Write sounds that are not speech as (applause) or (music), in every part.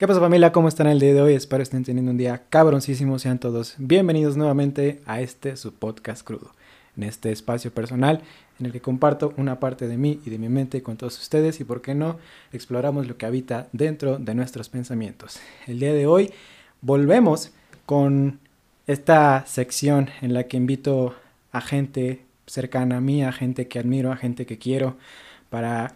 ¿Qué pasa familia? ¿Cómo están el día de hoy? Espero estén teniendo un día cabroncísimo. Sean todos bienvenidos nuevamente a este su podcast crudo. En este espacio personal en el que comparto una parte de mí y de mi mente con todos ustedes y por qué no exploramos lo que habita dentro de nuestros pensamientos. El día de hoy volvemos con esta sección en la que invito a gente cercana a mí, a gente que admiro, a gente que quiero para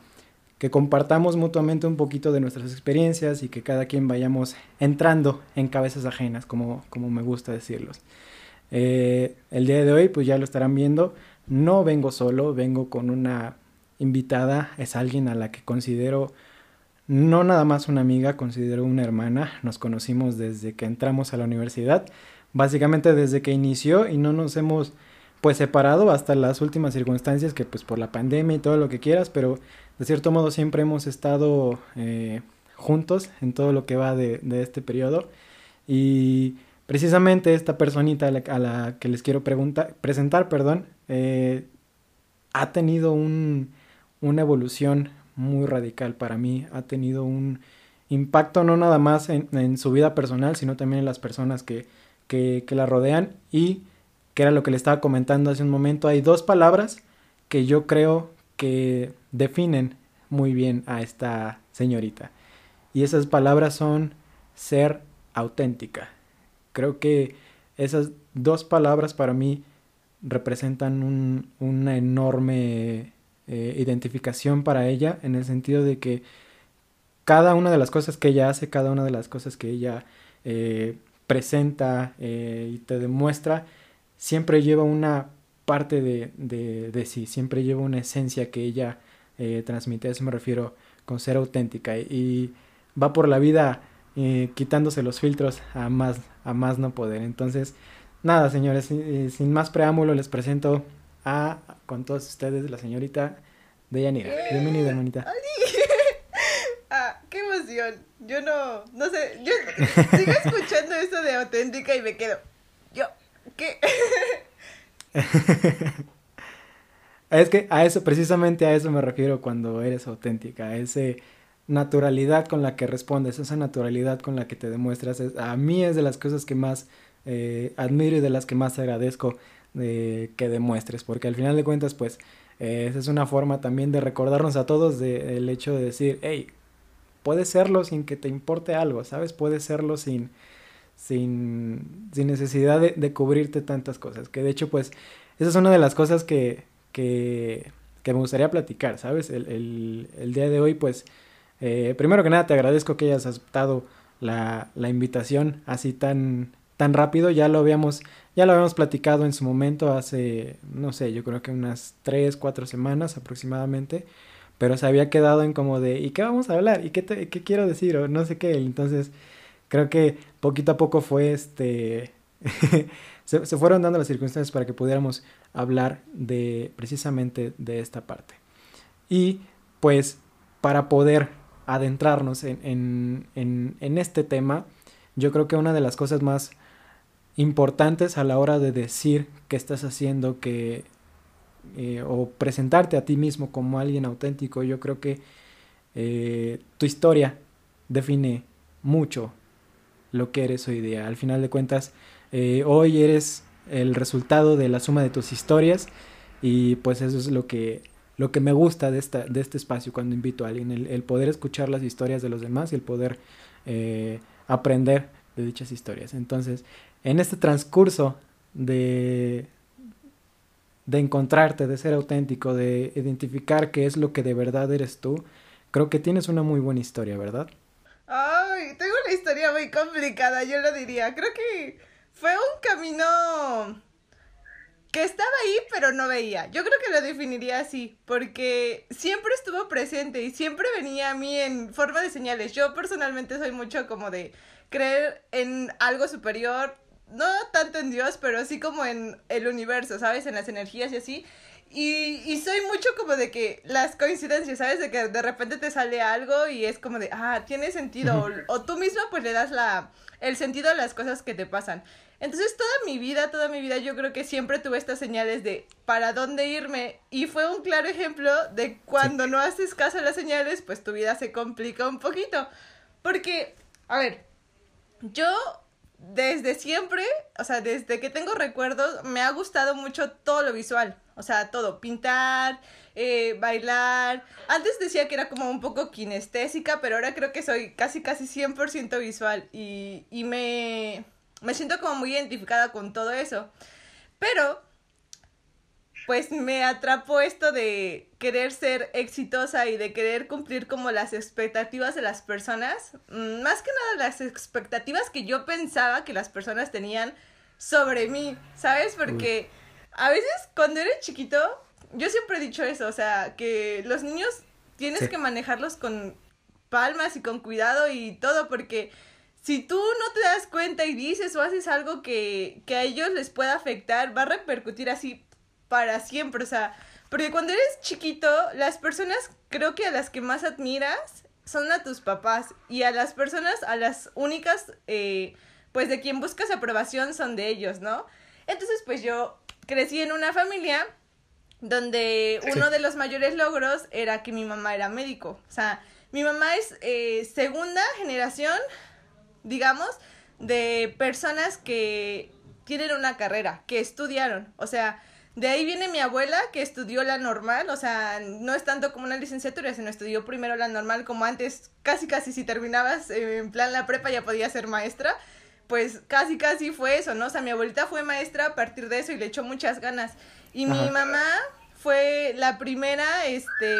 que compartamos mutuamente un poquito de nuestras experiencias y que cada quien vayamos entrando en cabezas ajenas, como, como me gusta decirlos. Eh, el día de hoy, pues ya lo estarán viendo, no vengo solo, vengo con una invitada, es alguien a la que considero no nada más una amiga, considero una hermana, nos conocimos desde que entramos a la universidad, básicamente desde que inició y no nos hemos pues separado hasta las últimas circunstancias que pues por la pandemia y todo lo que quieras, pero de cierto modo siempre hemos estado eh, juntos en todo lo que va de, este periodo. Y precisamente esta personita a la, que les quiero presentar, perdón, eh, ha tenido un, una evolución muy radical para mí, ha tenido un impacto no nada más en, su vida personal, sino también en las personas que, que, que la rodean y que era lo que le estaba comentando hace un momento, hay dos palabras que yo creo que definen muy bien a esta señorita. Y esas palabras son ser auténtica. Creo que esas dos palabras para mí representan una enorme eh, identificación para ella en el sentido de que cada una de las cosas que ella hace, cada una de las cosas que ella eh, presenta eh, y te demuestra, siempre lleva una parte de, de, sí, siempre lleva una esencia que ella eh, transmite, a eso me refiero con ser auténtica y va por la vida eh, quitándose los filtros a más, a más no poder. Entonces, nada, señores, eh, sin más preámbulo les presento a, con todos ustedes, la señorita Deyanira. Bienvenida, hermanita. (laughs) ah, qué emoción. Yo no, no sé, yo sigo escuchando esto de auténtica y me quedo, yo, ¿qué? (laughs) (laughs) es que a eso, precisamente a eso me refiero cuando eres auténtica, a esa naturalidad con la que respondes, esa naturalidad con la que te demuestras. a mí es de las cosas que más eh, admiro y de las que más agradezco de que demuestres, porque al final de cuentas, pues, eh, esa es una forma también de recordarnos a todos del hecho de decir, hey, puedes serlo sin que te importe algo, ¿sabes? Puedes serlo sin sin, sin necesidad de, cubrirte tantas cosas. Que de hecho, pues, esa es una de las cosas que, que, que me gustaría platicar, ¿sabes? El, el, el día de hoy, pues, eh, primero que nada te agradezco que hayas aceptado la, la, invitación así tan, tan rápido. Ya lo habíamos, ya lo habíamos platicado en su momento hace, no sé, yo creo que unas 3, 4 semanas aproximadamente. Pero se había quedado en como de, ¿y qué vamos a hablar? ¿Y qué, qué quiero decir? O no sé qué. Entonces, creo que poquito a poco fue este... (laughs) se, fueron dando las circunstancias para que pudiéramos hablar de precisamente de esta parte. Y pues para poder adentrarnos en, en, este tema, yo creo que una de las cosas más importantes a la hora de decir que estás haciendo que eh, o presentarte a ti mismo como alguien auténtico, yo creo que eh, tu historia define mucho lo que eres hoy día. Al final de cuentas, eh, hoy eres el resultado de la suma de tus historias y pues eso es lo que, lo que me gusta de, esta, de este espacio cuando invito a alguien, el, poder escuchar las historias de los demás y el poder eh, aprender de dichas historias. Entonces, en este transcurso de, de encontrarte, de ser auténtico, de identificar qué es lo que de verdad eres tú, creo que tienes una muy buena historia, ¿verdad? Tengo una historia muy complicada, yo lo diría. Creo que fue un camino que estaba ahí pero no veía. Yo creo que lo definiría así, porque siempre estuvo presente y siempre venía a mí en forma de señales. Yo personalmente soy mucho como de creer en algo superior, no tanto en Dios, pero así como en el universo, ¿sabes? En las energías y así. Y, y soy mucho como de que las coincidencias, ¿sabes? De que de repente te sale algo y es como de, ah, tiene sentido. O, tú misma pues le das la, el sentido a las cosas que te pasan. Entonces toda mi vida, toda mi vida yo creo que siempre tuve estas señales de para dónde irme y fue un claro ejemplo de cuando no haces caso a las señales, pues tu vida se complica un poquito. Porque a ver, yo desde siempre, o sea, desde que tengo recuerdos, me ha gustado mucho todo lo visual. O sea, todo, pintar, eh, bailar. Antes decía que era como un poco kinestésica, pero ahora creo que soy casi, casi 100% visual. Y, y me, me siento como muy identificada con todo eso. Pero pues me atrapó esto de querer ser exitosa y de querer cumplir como las expectativas de las personas. Mm, más que nada las expectativas que yo pensaba que las personas tenían sobre mí, ¿sabes? Porque a veces cuando eres chiquito, yo siempre he dicho eso, o sea, que los niños tienes que manejarlos con palmas y con cuidado y todo, porque si tú no te das cuenta y dices o haces algo que, que a ellos les pueda afectar, va a repercutir así para siempre, o sea, porque cuando eres chiquito, las personas creo que a las que más admiras son a tus papás y a las personas, a las únicas, eh, pues de quien buscas aprobación son de ellos, ¿no? Entonces, pues yo crecí en una familia donde uno de los mayores logros era que mi mamá era médico, o sea, mi mamá es eh, segunda generación, digamos, de personas que tienen una carrera, que estudiaron, o sea, de ahí viene mi abuela, que estudió la normal, o sea, no es tanto como una licenciatura, sino estudió primero la normal, como antes, casi casi si terminabas eh, en plan la prepa ya podías ser maestra, pues casi casi fue eso, ¿no? O sea, mi abuelita fue maestra a partir de eso y le echó muchas ganas. Y mi mamá fue la primera, este,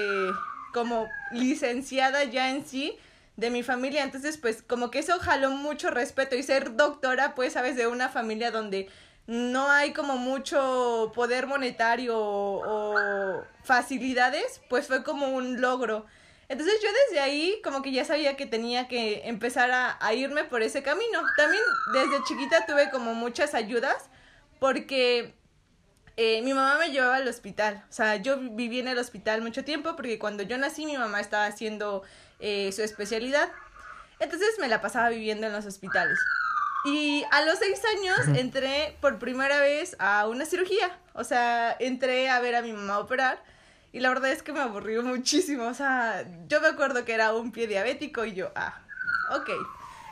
como licenciada ya en sí de mi familia, entonces pues como que eso jaló mucho respeto y ser doctora, pues, sabes, de una familia donde no hay como mucho poder monetario o, facilidades, pues fue como un logro. Entonces yo desde ahí como que ya sabía que tenía que empezar a, irme por ese camino. También desde chiquita tuve como muchas ayudas porque eh, mi mamá me llevaba al hospital. O sea, yo viví en el hospital mucho tiempo porque cuando yo nací mi mamá estaba haciendo eh, su especialidad. Entonces me la pasaba viviendo en los hospitales. Y a los seis años entré por primera vez a una cirugía. O sea, entré a ver a mi mamá operar. Y la verdad es que me aburrió muchísimo. O sea, yo me acuerdo que era un pie diabético y yo, ah, ok.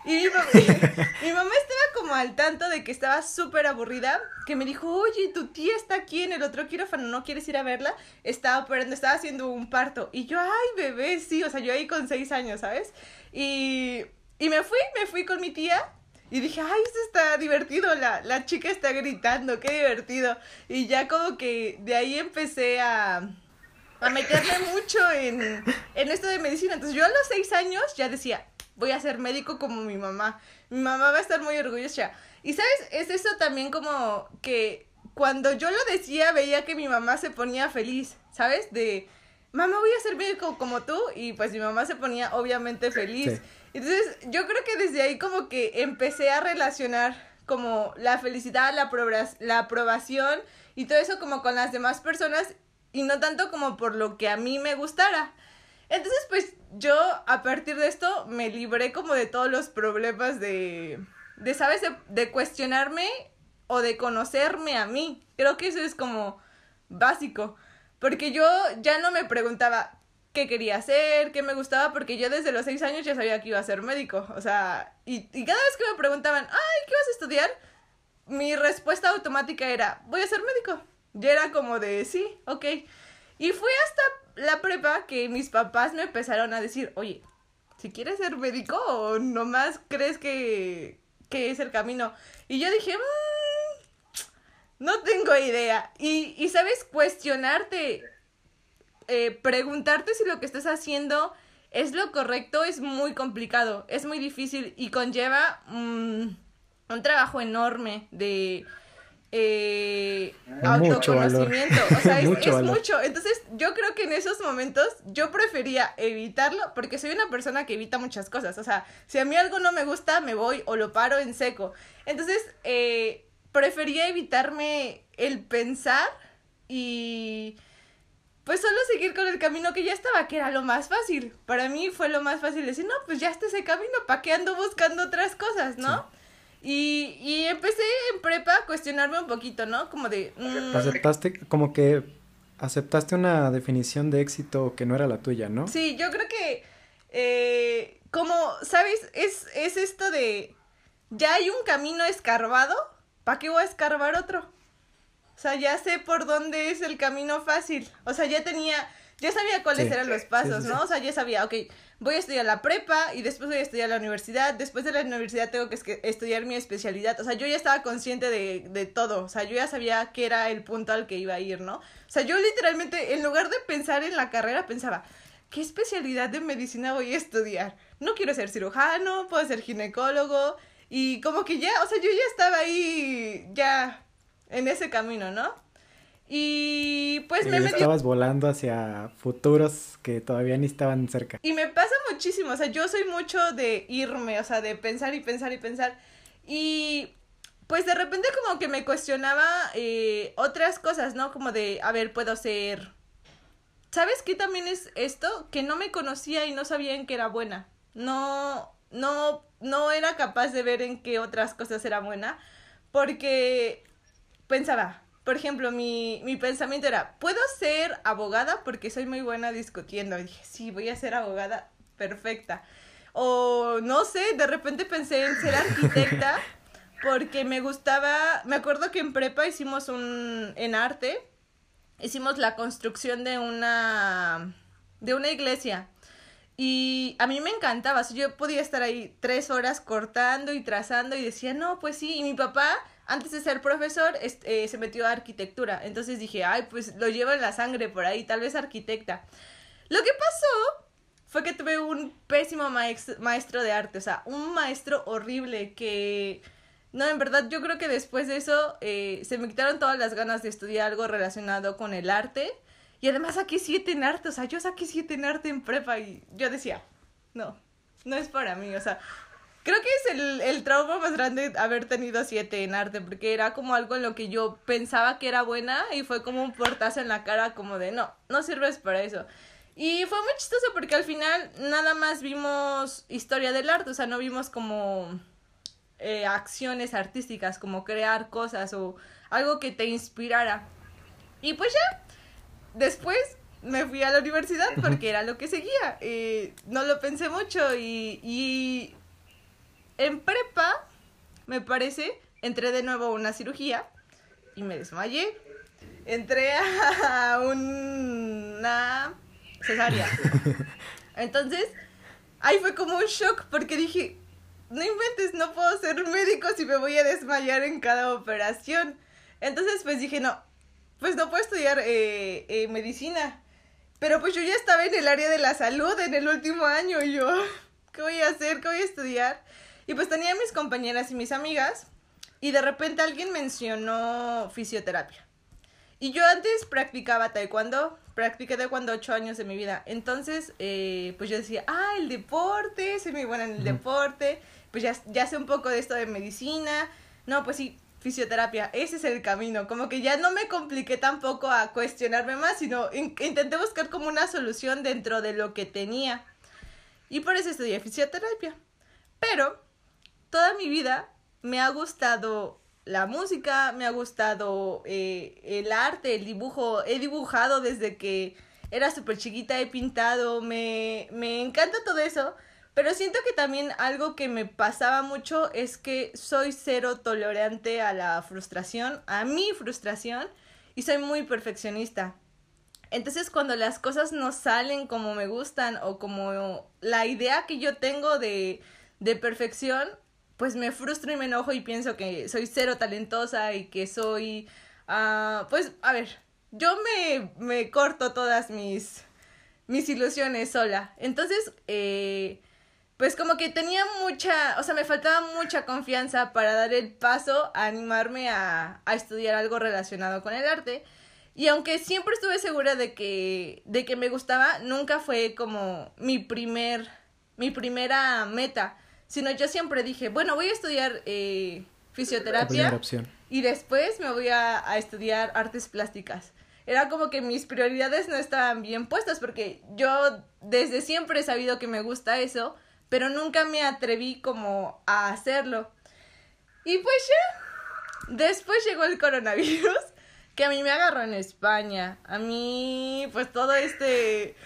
Y (laughs) mi, mamá, estaba como al tanto de que estaba súper aburrida, que me dijo, oye, tu tía está aquí en el otro quirófano, ¿no quieres ir a verla? Estaba operando, estaba haciendo un parto. Y yo, ay, bebé, sí, o sea, yo ahí con seis años, ¿sabes? Y, y me fui, me fui con mi tía y dije, ay, esto está divertido, la, la chica está gritando, qué divertido. Y ya como que de ahí empecé a, a meterme mucho en, en esto de medicina. Entonces yo a los seis años ya decía, voy a ser médico como mi mamá. Mi mamá va a estar muy orgullosa. Y sabes, es eso también como que cuando yo lo decía veía que mi mamá se ponía feliz, ¿sabes? De, mamá voy a ser médico como tú. Y pues mi mamá se ponía obviamente feliz. Entonces, yo creo que desde ahí como que empecé a relacionar como la felicidad, la, la aprobación y todo eso como con las demás personas y no tanto como por lo que a mí me gustara. Entonces, pues yo a partir de esto me libré como de todos los problemas de, de ¿sabes? De, cuestionarme o de conocerme a mí. Creo que eso es como básico. Porque yo ya no me preguntaba, qué quería hacer, qué me gustaba, porque yo desde los seis años ya sabía que iba a ser médico. O sea, y, y cada vez que me preguntaban, ay, ¿qué vas a estudiar? Mi respuesta automática era, voy a ser médico. Y era como de, sí, ok. Y fue hasta la prepa que mis papás me empezaron a decir, oye, si quieres ser médico o nomás crees que, que es el camino. Y yo dije, mmm, no tengo idea. Y, y, ¿sabes? Cuestionarte eh, preguntarte si lo que estás haciendo es lo correcto es muy complicado, es muy difícil y conlleva mm, un trabajo enorme de eh, autoconocimiento. o (laughs) sea, es, mucho, Entonces, yo creo que en esos momentos yo prefería evitarlo porque soy una persona que evita muchas cosas. O sea, si a mí algo no me gusta, me voy o lo paro en seco. Entonces, eh, prefería evitarme el pensar y pues solo seguir con el camino que ya estaba, que era lo más fácil. Para mí fue lo más fácil decir, no, pues ya está ese camino, ¿para qué ando buscando otras cosas, no? Y, y empecé en prepa a cuestionarme un poquito, ¿no? Como de... Mm, aceptaste, como que aceptaste una definición de éxito que no era la tuya, ¿no? Sí, yo creo que... Eh, como, ¿sabes? Es, es esto de, ya hay un camino escarbado, ¿para qué voy a escarbar otro? O sea, ya sé por dónde es el camino fácil. O sea, ya tenía, ya sabía cuáles Sí. eran los pasos, ¿no? O sea, ya sabía, ok, voy a estudiar la prepa y después voy a estudiar la universidad. Después de la universidad tengo que estudiar mi especialidad. O sea, yo ya estaba consciente de, de todo. O sea, yo ya sabía qué era el punto al que iba a ir, ¿no? O sea, yo literalmente, en lugar de pensar en la carrera, pensaba, ¿qué especialidad de medicina voy a estudiar? No quiero ser cirujano, puedo ser ginecólogo. Y como que ya, o sea, yo ya estaba ahí, ya en ese camino, ¿no? Y pues Y me metí estabas volando hacia futuros que todavía ni estaban cerca. y me pasa muchísimo, o sea, yo soy mucho de irme, o sea, de pensar y pensar y pensar. Y pues de repente como que me cuestionaba eh, otras cosas, ¿no? Como de, a ver, puedo ser... ¿Sabes qué también es esto? Que no me conocía y no sabía en qué era buena. No, no, no era capaz de ver en qué otras cosas era buena. Porque pensaba, por ejemplo, mi, mi pensamiento era, ¿puedo ser abogada? Porque soy muy buena discutiendo. Y dije, sí, voy a ser abogada perfecta. O no sé, de repente pensé en ser arquitecta (laughs) porque me gustaba, me acuerdo que en prepa hicimos un, en arte, hicimos la construcción de una, de una iglesia. Y a mí me encantaba, o sea, yo podía estar ahí tres horas cortando y trazando y decía, no, pues sí, y mi papá, antes de ser profesor, est- eh, se metió a arquitectura, entonces dije, ay, pues lo llevo en la sangre por ahí, tal vez arquitecta. Lo que pasó fue que tuve un pésimo maestro de arte, o sea, un maestro horrible que... No, en verdad yo creo que después de eso eh, se me quitaron todas las ganas de estudiar algo relacionado con el arte. Y además saqué siete en arte, o sea, yo saqué siete en arte en prepa y yo decía, no, no es para mí, o sea, creo que es el, el trauma más grande haber tenido siete en arte, porque era como algo en lo que yo pensaba que era buena y fue como un portazo en la cara como de, no, no sirves para eso. Y fue muy chistoso porque al final nada más vimos historia del arte, o sea, no vimos como eh, acciones artísticas, como crear cosas o algo que te inspirara. Y pues ya, después me fui a la universidad porque era lo que seguía. Eh, no lo pensé mucho y, y en prepa, me parece, entré de nuevo a una cirugía y me desmayé. Entré a una cesárea. Entonces, ahí fue como un shock porque dije, no inventes, no puedo ser médico si me voy a desmayar en cada operación. Entonces, pues dije, no, pues no puedo estudiar eh, eh, medicina. Pero pues yo ya estaba en el área de la salud en el último año y yo, ¿qué voy a hacer? ¿Qué voy a estudiar? Y pues tenía mis compañeras y mis amigas y de repente alguien mencionó fisioterapia. Y yo antes practicaba taekwondo, practiqué taekwondo ocho años de mi vida. Entonces, eh, pues yo decía, ah, el deporte, soy muy buena en el deporte, pues ya, ya sé un poco de esto de medicina. No, pues sí, fisioterapia, ese es el camino. Como que ya no me compliqué tampoco a cuestionarme más, sino in- intenté buscar como una solución dentro de lo que tenía. Y por eso estudié fisioterapia. Pero toda mi vida me ha gustado la música, me ha gustado eh, el arte, el dibujo. He dibujado desde que era súper chiquita, he pintado, me, me encanta todo eso. Pero siento que también algo que me pasaba mucho es que soy cero tolerante a la frustración, a mi frustración, y soy muy perfeccionista. Entonces cuando las cosas no salen como me gustan o como la idea que yo tengo de, de perfección, pues me frustro y me enojo y pienso que soy cero talentosa y que soy, ah, pues, a ver, yo me, me corto todas mis, mis ilusiones sola. Entonces, eh, pues como que tenía mucha, o sea, me faltaba mucha confianza para dar el paso a animarme a, a estudiar algo relacionado con el arte. Y aunque siempre estuve segura de que, de que me gustaba, nunca fue como mi primer, mi primera meta. Sino yo siempre dije, bueno, voy a estudiar eh, fisioterapia y después me voy a, a estudiar artes plásticas. Era como que mis prioridades no estaban bien puestas porque yo desde siempre he sabido que me gusta eso, pero nunca me atreví como a hacerlo. Y pues ya, después llegó el coronavirus, que a mí me agarró en España. A mí, pues todo este,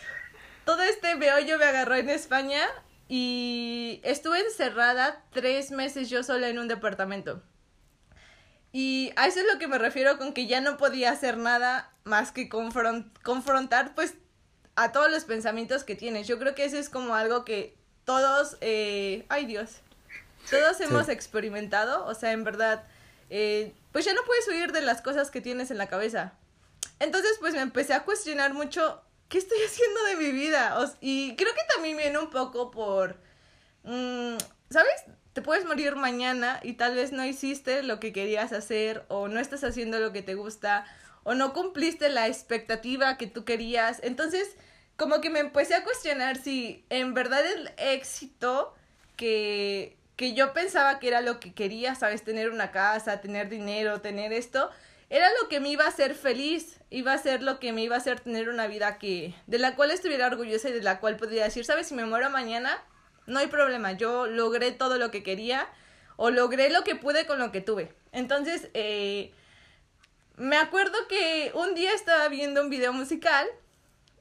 todo este meollo me agarró en España y estuve encerrada tres meses yo sola en un departamento. Y a eso es lo que me refiero con que ya no podía hacer nada más que confrontar pues a todos los pensamientos que tienes. Yo creo que eso es como algo que todos, eh, ay Dios, todos hemos experimentado. O sea, en verdad, eh, pues ya no puedes huir de las cosas que tienes en la cabeza. Entonces pues me empecé a cuestionar mucho ¿qué estoy haciendo de mi vida? y creo que también viene un poco por, mm, ¿sabes? Te puedes morir mañana y tal vez no hiciste lo que querías hacer o no estás haciendo lo que te gusta o no cumpliste la expectativa que tú querías. Entonces, como que me empecé a cuestionar si en verdad el éxito que, que yo pensaba que era lo que quería, ¿sabes? Tener una casa, tener dinero, tener esto, era lo que me iba a hacer feliz, iba a ser lo que me iba a hacer tener una vida que de la cual estuviera orgullosa y de la cual podría decir, sabes, si me muero mañana, no hay problema, yo logré todo lo que quería o logré lo que pude con lo que tuve. Entonces, eh, me acuerdo que un día estaba viendo un video musical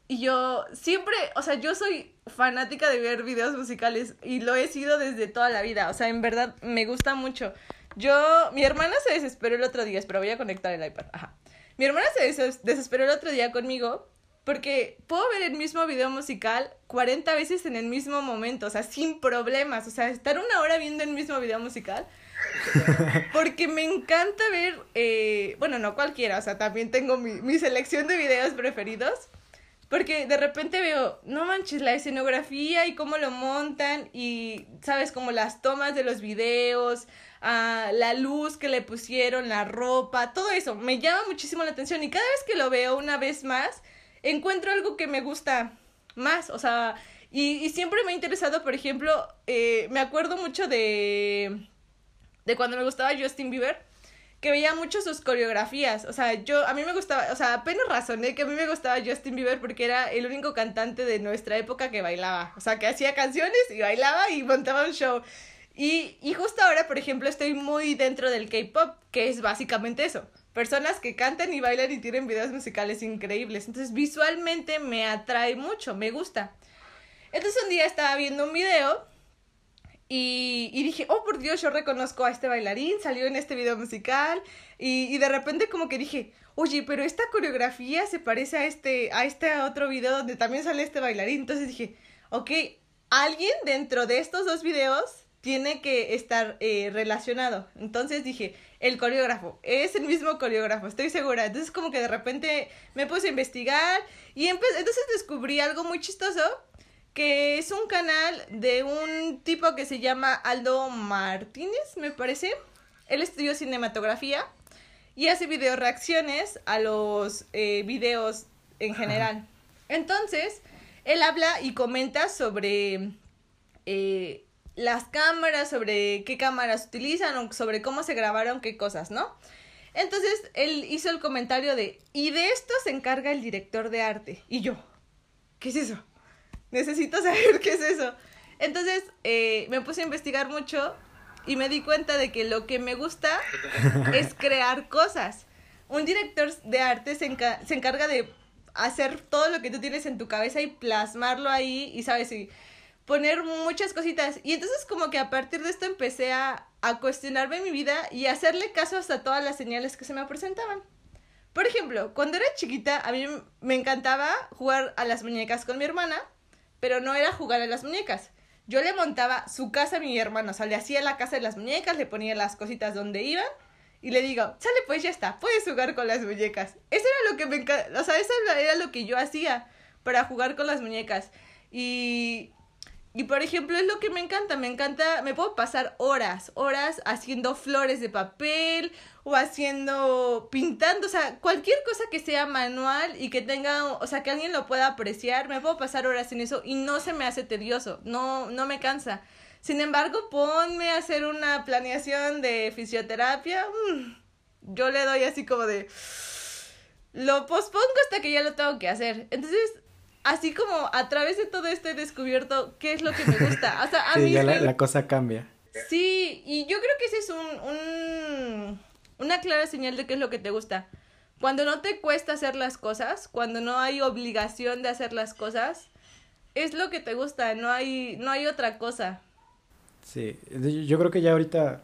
y yo siempre, o sea, yo soy fanática de ver videos musicales y lo he sido desde toda la vida, o sea, en verdad me gusta mucho. Yo, mi hermana se desesperó el otro día, espera, voy a conectar el iPad. Ajá. Mi hermana se desesperó el otro día conmigo porque puedo ver el mismo video musical 40 veces en el mismo momento, o sea, sin problemas, o sea, estar una hora viendo el mismo video musical. (laughs) Porque me encanta ver, eh, bueno, no cualquiera, o sea, también tengo mi, mi selección de videos preferidos. Porque de repente veo, no manches, la escenografía y cómo lo montan y, sabes, como las tomas de los videos, la luz que le pusieron, la ropa, todo eso. Me llama muchísimo la atención y cada vez que lo veo una vez más, encuentro algo que me gusta más, o sea, y, siempre me ha interesado, por ejemplo, eh, me acuerdo mucho de, de cuando me gustaba Justin Bieber que veía mucho sus coreografías. O sea, yo, a mí me gustaba, o sea, apenas razoné que a mí me gustaba Justin Bieber porque era el único cantante de nuestra época que bailaba. O sea, que hacía canciones y bailaba y montaba un show. Y, y justo ahora, por ejemplo, estoy muy dentro del K-pop, que es básicamente eso. Personas que cantan y bailan y tienen videos musicales increíbles. Entonces, visualmente me atrae mucho, me gusta. Entonces, un día estaba viendo un video y, y, dije, oh por Dios, yo reconozco a este bailarín, salió en este video musical. Y, y, de repente como que dije, oye, pero esta coreografía se parece a este, a este otro video donde también sale este bailarín. Entonces dije, ok, alguien dentro de estos dos videos tiene que estar eh, relacionado. Entonces dije, el coreógrafo, es el mismo coreógrafo, estoy segura. Entonces como que de repente me puse a investigar y entonces descubrí algo muy chistoso, que es un canal de un tipo que se llama Aldo Martínez, me parece. Él estudió cinematografía y hace video reacciones a los eh, videos en general. Entonces, él habla y comenta sobre... Eh, las cámaras, sobre qué cámaras utilizan o sobre cómo se grabaron qué cosas, ¿no? Entonces él hizo el comentario de, y de esto se encarga el director de arte. Y yo, ¿qué es eso? Necesito saber (laughs) qué es eso. Entonces eh, me puse a investigar mucho y me di cuenta de que lo que me gusta (laughs) es crear cosas. Un director de arte se, se encarga de hacer todo lo que tú tienes en tu cabeza y plasmarlo ahí y sabes, y poner muchas cositas. Y entonces como que a partir de esto empecé a, a cuestionarme mi vida y hacerle caso hasta todas las señales que se me presentaban. Por ejemplo, cuando era chiquita a mí me encantaba jugar a las muñecas con mi hermana, pero no era jugar a las muñecas. Yo le montaba su casa a mi hermano, o sea, le hacía la casa de las muñecas, le ponía las cositas donde iban y le digo, sale pues ya está, puedes jugar con las muñecas. Eso era lo que me encantaba, o sea, eso era lo que yo hacía para jugar con las muñecas. Y y por ejemplo, es lo que me encanta, me encanta, me puedo pasar horas, horas haciendo flores de papel o haciendo, pintando, o sea, cualquier cosa que sea manual y que tenga, o sea, que alguien lo pueda apreciar, me puedo pasar horas en eso y no se me hace tedioso, no, no me cansa. Sin embargo, ponme a hacer una planeación de fisioterapia, mm, yo le doy así como de, lo pospongo hasta que ya lo tengo que hacer. Entonces, así como a través de todo esto he descubierto qué es lo que me gusta. O sea, (laughs) a mí ya la, cosa cambia. Sí, y yo creo que ese es un, un, una clara señal de qué es lo que te gusta. Cuando no te cuesta hacer las cosas, cuando no hay obligación de hacer las cosas, es lo que te gusta, no hay, no hay otra cosa. Sí, yo creo que ya ahorita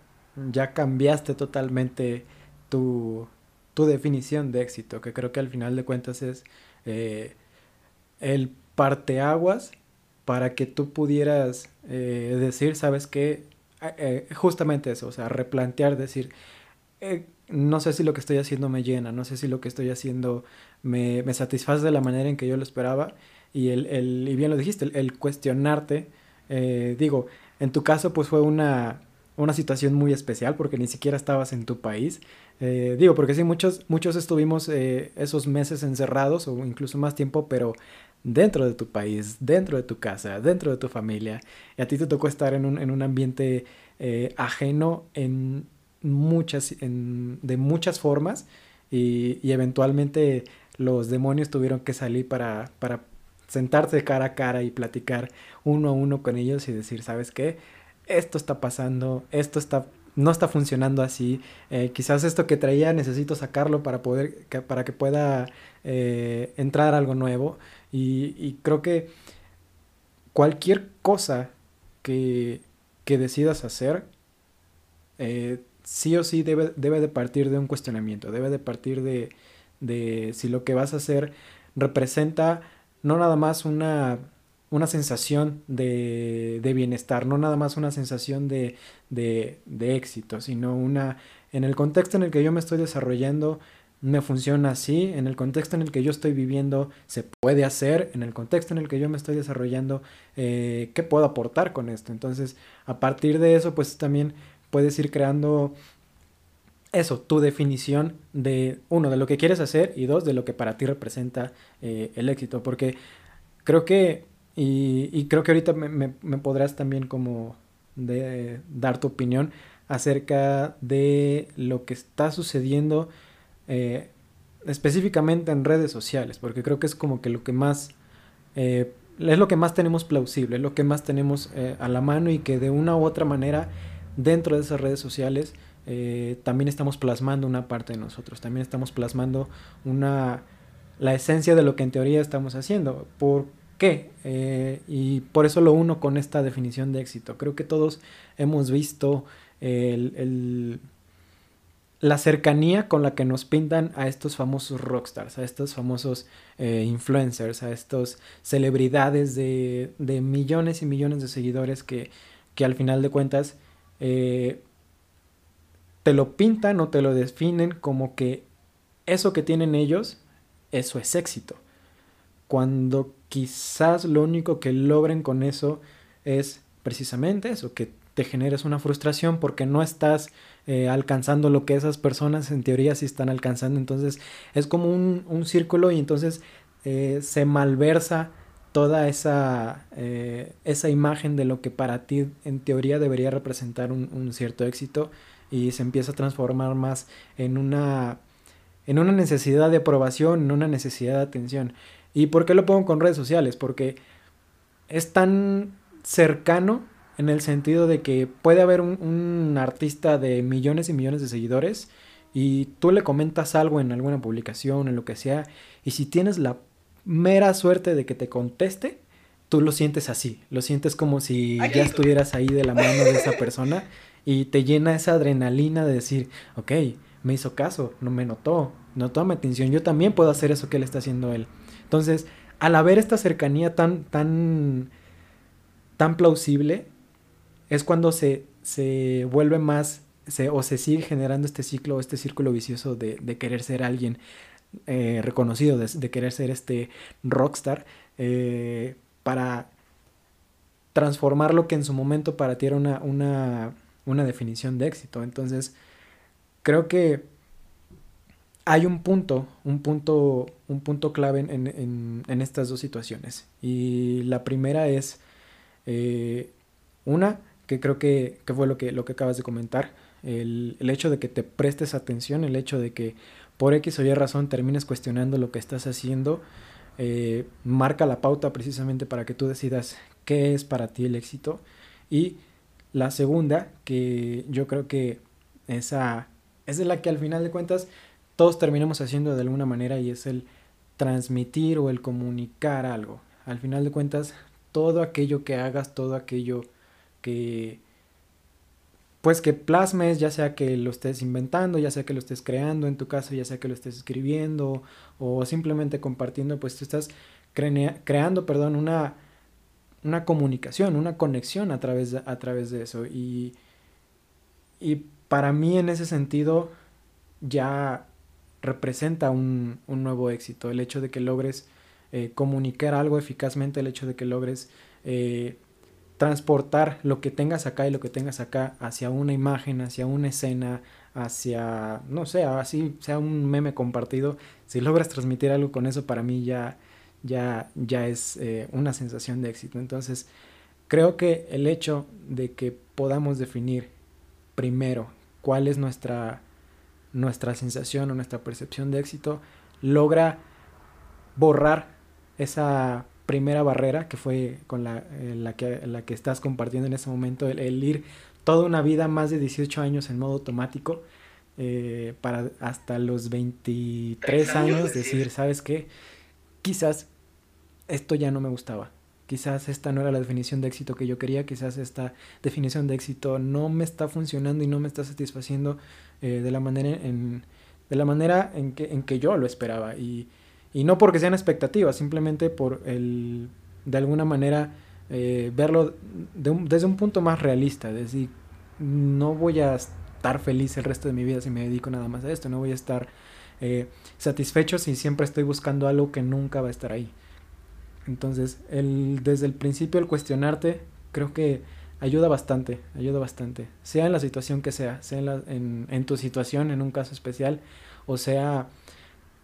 ya cambiaste totalmente tu, tu definición de éxito, que creo que al final de cuentas es eh, el parteaguas para que tú pudieras eh, decir, ¿sabes qué? Eh, justamente eso, o sea, replantear, decir, no sé si lo que estoy haciendo me llena, no sé si lo que estoy haciendo me, me satisface de la manera en que yo lo esperaba. Y, el, el y bien lo dijiste, el, cuestionarte, digo, en tu caso pues fue una, una situación muy especial porque ni siquiera estabas en tu país. Eh, digo, porque sí, muchos, muchos estuvimos eh, esos meses encerrados o incluso más tiempo, pero dentro de tu país, dentro de tu casa, dentro de tu familia. Y a ti te tocó estar en un, en un ambiente eh, ajeno en muchas, en, de muchas formas y, y, eventualmente los demonios tuvieron que salir para, para sentarse cara a cara y platicar uno a uno con ellos y decir, ¿sabes qué? Esto está pasando, esto está no está funcionando así. Eh, quizás esto que traía necesito sacarlo para poder, que, para que pueda eh, entrar algo nuevo. Y, creo que cualquier cosa que, que decidas hacer, eh, sí o sí debe, debe, de partir de un cuestionamiento, debe de partir de, de si lo que vas a hacer representa no nada más una una sensación de, de, bienestar, no nada más una sensación de, de, de, éxito, sino una, en el contexto en el que yo me estoy desarrollando, me funciona así, en el contexto en el que yo estoy viviendo, se puede hacer, en el contexto en el que yo me estoy desarrollando, eh, ¿qué puedo aportar con esto? Entonces, a partir de eso, pues también puedes ir creando eso, tu definición de, uno, de lo que quieres hacer y dos, de lo que para ti representa eh, el éxito, porque creo que y, creo que ahorita me, podrás también como de, dar tu opinión acerca de lo que está sucediendo eh, específicamente en redes sociales, porque creo que es como que lo que más eh, es lo que más tenemos plausible, es lo que más tenemos eh, a la mano y que de una u otra manera dentro de esas redes sociales también estamos plasmando una parte de nosotros, también estamos plasmando una la esencia de lo que en teoría estamos haciendo. Por, qué. Y por eso lo uno con esta definición de éxito. Creo que todos hemos visto el, la cercanía con la que nos pintan a estos famosos rockstars, a estos famosos eh, influencers, a estos celebridades de, de, millones y millones de seguidores que, que al final de cuentas eh, te lo pintan o te lo definen como que eso que tienen ellos, eso es éxito. Cuando quizás lo único que logren con eso es precisamente eso, que te generes una frustración porque no estás eh, alcanzando lo que esas personas en teoría sí están alcanzando. Entonces es como un, círculo y entonces eh, se malversa toda esa, eh, esa imagen de lo que para ti en teoría debería representar un, un, cierto éxito y se empieza a transformar más en una, en una necesidad de aprobación, en una necesidad de atención. ¿Y por qué lo pongo con redes sociales? Porque es tan cercano en el sentido de que puede haber un, artista de millones y millones de seguidores y tú le comentas algo en alguna publicación, en lo que sea, y si tienes la mera suerte de que te conteste, tú lo sientes así, lo sientes como si ya estuvieras ahí de la mano de esa persona y te llena esa adrenalina de decir, ok, me hizo caso, no me notó, notó mi atención, yo también puedo hacer eso que él está haciendo él. Entonces, al haber esta cercanía tan, tan, tan plausible, es cuando se, se vuelve más, se, o se sigue generando este ciclo, este círculo vicioso de, de querer ser alguien eh, reconocido, de, querer ser este rockstar, eh, para transformar lo que en su momento para ti era una, una, una definición de éxito. Entonces, creo que hay un punto, un punto, un punto clave en, en, estas dos situaciones. Y la primera es eh, una, que creo que, fue lo que, lo que acabas de comentar, el, el, hecho de que te prestes atención, el hecho de que por X o Y razón termines cuestionando lo que estás haciendo, eh, marca la pauta precisamente para que tú decidas qué es para ti el éxito. Y la segunda, que yo creo que esa es la que al final de cuentas todos terminamos haciendo de alguna manera y es el transmitir o el comunicar algo. Al final de cuentas, todo aquello que hagas, todo aquello que pues que plasmes, ya sea que lo estés inventando, ya sea que lo estés creando en tu caso, ya sea que lo estés escribiendo o simplemente compartiendo, pues tú estás creando, perdón, una, una comunicación, una conexión a través de, a través de eso. Y, y para mí en ese sentido ya representa un, un nuevo éxito, el hecho de que logres eh, comunicar algo eficazmente, el hecho de que logres... Eh, transportar lo que tengas acá y lo que tengas acá hacia una imagen, hacia una escena, hacia, no sé, así sea un meme compartido, si logras transmitir algo con eso, para mí ya, ya, ya es eh, una sensación de éxito. Entonces, creo que el hecho de que podamos definir primero cuál es nuestra, nuestra sensación o nuestra percepción de éxito, logra borrar esa primera barrera que fue con la, eh, la, que, la que estás compartiendo en ese momento, el, ir toda una vida, más de 18 años en modo automático, eh, para hasta los 23 años decir, ¿sabes qué? Quizás esto ya no me gustaba. Quizás esta no era la definición de éxito que yo quería, quizás esta definición de éxito no me está funcionando y no me está satisfaciendo eh, de la manera en, de la manera en que, en que yo lo esperaba. Y, y no porque sean expectativas, simplemente por el, de alguna manera, eh, verlo desde un punto más realista. Es decir, no voy a estar feliz el resto de mi vida si me dedico nada más a esto. No voy a estar eh, satisfecho si siempre estoy buscando algo que nunca va a estar ahí. Entonces, el, desde el principio el cuestionarte creo que ayuda bastante, ayuda bastante. Sea en la situación que sea, sea en, en tu situación, en un caso especial, o sea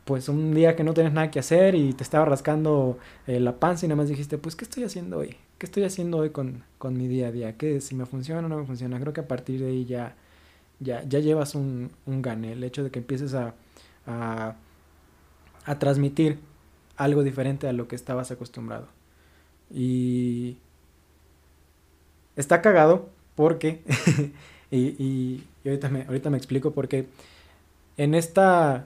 pues un día que no tienes nada que hacer y te estaba rascando eh, la panza y nada más dijiste, pues, ¿qué estoy haciendo hoy? ¿Qué estoy haciendo hoy con, mi día a día? ¿Qué, si me funciona o no me funciona? Creo que a partir de ahí ya, ya, ya llevas un, un gane. El hecho de que empieces a, a, a transmitir algo diferente a lo que estabas acostumbrado. Y está cagado porque, (laughs) y, y, y, ahorita, me, ahorita me explico porque en esta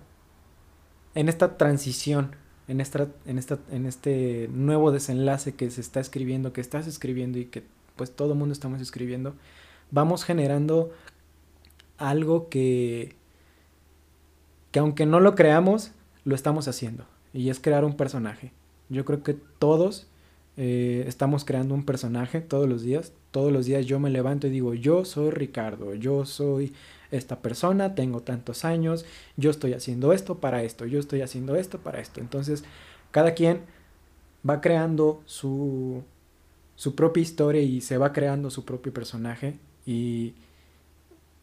en esta transición, en, esta, en, esta, en este nuevo desenlace que se está escribiendo, que estás escribiendo y que pues todo el mundo estamos escribiendo, vamos generando algo que, que aunque no lo creamos, lo estamos haciendo. Y es crear un personaje. Yo creo que todos eh, estamos creando un personaje todos los días. Todos los días yo me levanto y digo, yo soy Ricardo, yo soy esta persona, tengo tantos años, yo estoy haciendo esto para esto, yo estoy haciendo esto para esto. Entonces, cada quien va creando su, su propia historia y se va creando su propio personaje y,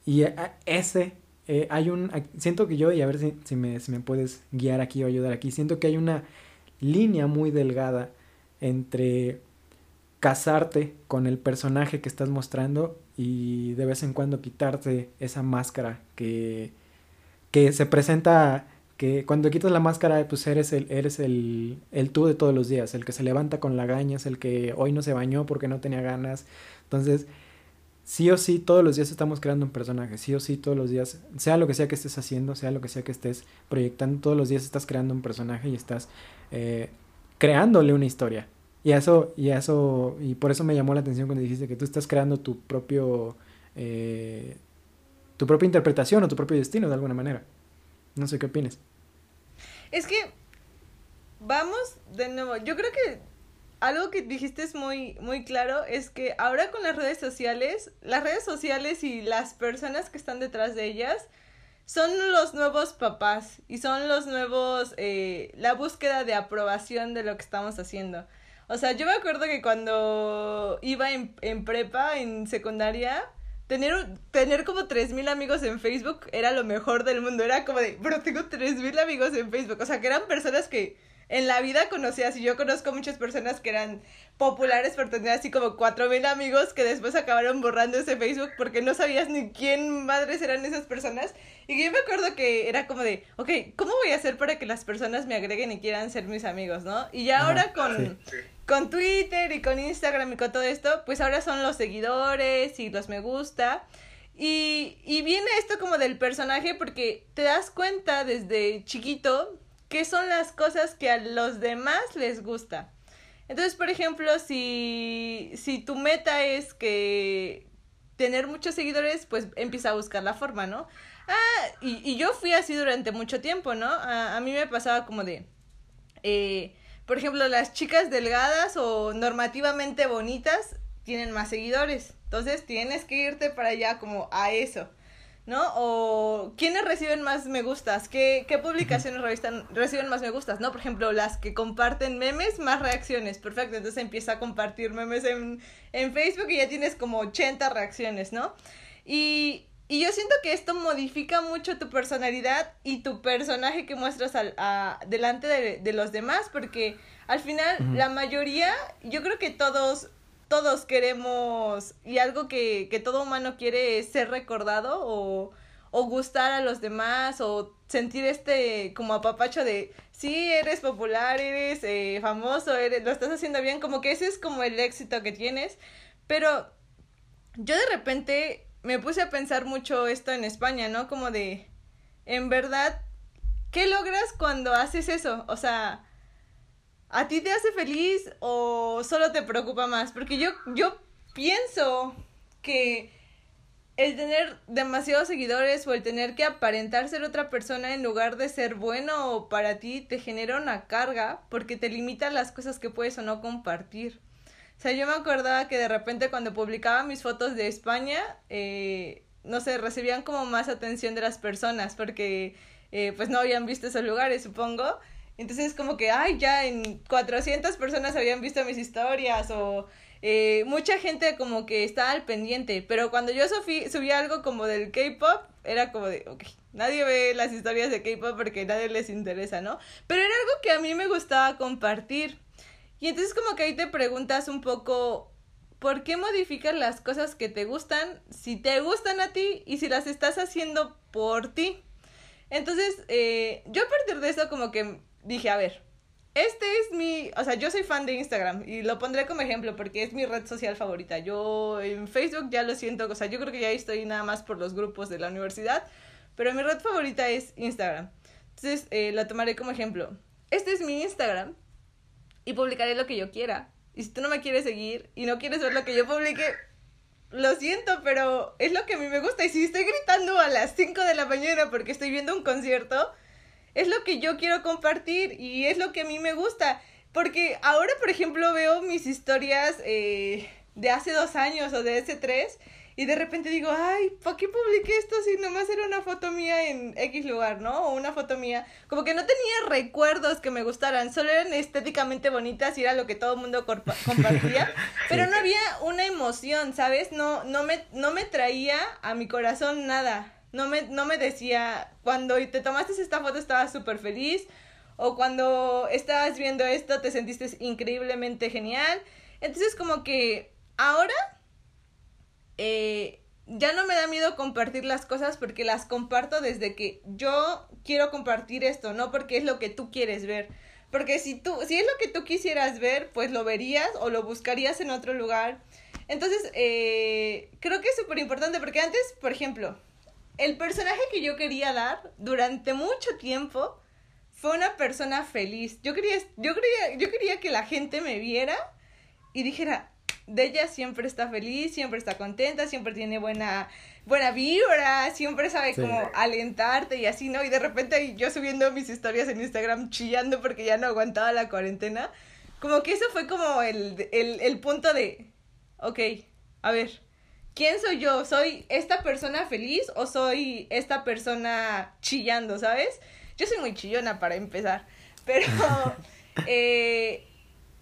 y ese eh, hay un siento que yo y a ver si, si, me, si me puedes guiar aquí o ayudar aquí siento que hay una línea muy delgada entre casarte con el personaje que estás mostrando y de vez en cuando quitarte esa máscara que, que se presenta, que cuando quitas la máscara pues eres el, eres el, el tú de todos los días, el que se levanta con lagañas, el que hoy no se bañó porque no tenía ganas. Entonces, sí o sí, todos los días estamos creando un personaje, sí o sí, todos los días, sea lo que sea que estés haciendo, sea lo que sea que estés proyectando, todos los días estás creando un personaje y estás eh, creándole una historia. Y eso, y eso, y por eso me llamó la atención cuando dijiste que tú estás creando tu propio, eh, tu propia interpretación o tu propio destino de alguna manera. No sé qué opinas. Es que, vamos de nuevo, yo creo que algo que dijiste es muy, muy claro, es que ahora con las redes sociales, las redes sociales y las personas que están detrás de ellas, son los nuevos papás y son los nuevos, eh, la búsqueda de aprobación de lo que estamos haciendo. O sea, yo me acuerdo que cuando iba en, en prepa, en secundaria, tener, tener como 3.000 amigos en Facebook era lo mejor del mundo. Era como de, bro, tengo 3.000 amigos en Facebook. O sea, que eran personas que en la vida conocías. Y yo conozco muchas personas que eran populares por tener así como 4.000 amigos que después acabaron borrando ese Facebook porque no sabías ni quién madres eran esas personas. Y yo me acuerdo que era como de, ok, ¿cómo voy a hacer para que las personas me agreguen y quieran ser mis amigos, no? Y ya ahora con con Twitter y con Instagram y con todo esto, pues ahora son los seguidores y los me gusta. Y, y viene esto como del personaje porque te das cuenta desde chiquito qué son las cosas que a los demás les gusta. Entonces, por ejemplo, si, si tu meta es que tener muchos seguidores, pues empieza a buscar la forma, ¿no? Ah, y, y yo fui así durante mucho tiempo, ¿no? A, a mí me pasaba como de, eh, por ejemplo, las chicas delgadas o normativamente bonitas tienen más seguidores. Entonces tienes que irte para allá como a eso. ¿No? O quiénes reciben más me gustas, qué, qué publicaciones revistan, reciben más me gustas, ¿no? Por ejemplo, las que comparten memes, más reacciones, perfecto, entonces empieza a compartir memes en, en Facebook y ya tienes como 80 reacciones, ¿no? Y, y yo siento que esto modifica mucho tu personalidad y tu personaje que muestras al, a, delante de, de, los demás, porque al final uh -huh. la mayoría, yo creo que todos todos queremos y algo que, que todo humano quiere es ser recordado o, o gustar a los demás o sentir este como apapacho de sí eres popular, eres eh, famoso, eres, lo estás haciendo bien, como que ese es como el éxito que tienes, pero yo de repente me puse a pensar mucho esto en España, ¿no? Como de, en verdad, ¿qué logras cuando haces eso? O sea, ¿A ti te hace feliz o solo te preocupa más? Porque yo, yo pienso que el tener demasiados seguidores o el tener que aparentar ser otra persona en lugar de ser bueno para ti te genera una carga porque te limita las cosas que puedes o no compartir. O sea, yo me acordaba que de repente cuando publicaba mis fotos de España, eh, no sé, recibían como más atención de las personas porque eh, pues no habían visto esos lugares, supongo. Entonces como que, ay, ya en 400 personas habían visto mis historias o eh, mucha gente como que estaba al pendiente, pero cuando yo subí, subí algo como del K-Pop, era como de, ok, nadie ve las historias de K-Pop porque nadie les interesa, ¿no? Pero era algo que a mí me gustaba compartir. Y entonces como que ahí te preguntas un poco, ¿por qué modificas las cosas que te gustan si te gustan a ti y si las estás haciendo por ti? Entonces, eh, yo a partir de eso como que dije, a ver, este es mi, o sea, yo soy fan de Instagram y lo pondré como ejemplo porque es mi red social favorita. Yo en Facebook ya lo siento, o sea, yo creo que ya estoy nada más por los grupos de la universidad, pero mi red favorita es Instagram. Entonces, eh, lo tomaré como ejemplo. Este es mi Instagram y publicaré lo que yo quiera. Y si tú no me quieres seguir y no quieres ver lo que yo publique, lo siento, pero es lo que a mí me gusta. Y si estoy gritando a las 5 de la mañana porque estoy viendo un concierto, es lo que yo quiero compartir y es lo que a mí me gusta. Porque ahora, por ejemplo, veo mis historias eh, de hace dos años o de hace tres y de repente digo, ay, ¿para qué publiqué esto si nomás era una foto mía en X lugar, ¿no? O una foto mía. Como que no tenía recuerdos que me gustaran, solo eran estéticamente bonitas y era lo que todo el mundo (laughs) compartía. Pero no había una emoción, ¿sabes? No, no, me, no me traía a mi corazón nada no me, no me decía, cuando te tomaste esta foto estabas súper feliz, o cuando estabas viendo esto te sentiste increíblemente genial. Entonces como que ahora eh, ya no me da miedo compartir las cosas porque las comparto desde que yo quiero compartir esto, no porque es lo que tú quieres ver. Porque si tú, si es lo que tú quisieras ver, pues lo verías o lo buscarías en otro lugar. Entonces, eh, creo que es súper importante porque antes, por ejemplo, el personaje que yo quería dar durante mucho tiempo fue una persona feliz. Yo quería, yo quería, yo quería que la gente me viera y dijera, de ella siempre está feliz, siempre está contenta, siempre tiene buena, buena vibra, siempre sabe sí. cómo alentarte y así, ¿no? Y de repente yo subiendo mis historias en Instagram chillando porque ya no aguantaba la cuarentena. Como que eso fue como el, el, el punto de, ok, a ver, ¿quién soy yo? ¿Soy esta persona feliz o soy esta persona chillando, sabes? Yo soy muy chillona para empezar, (laughs) pero (laughs) eh,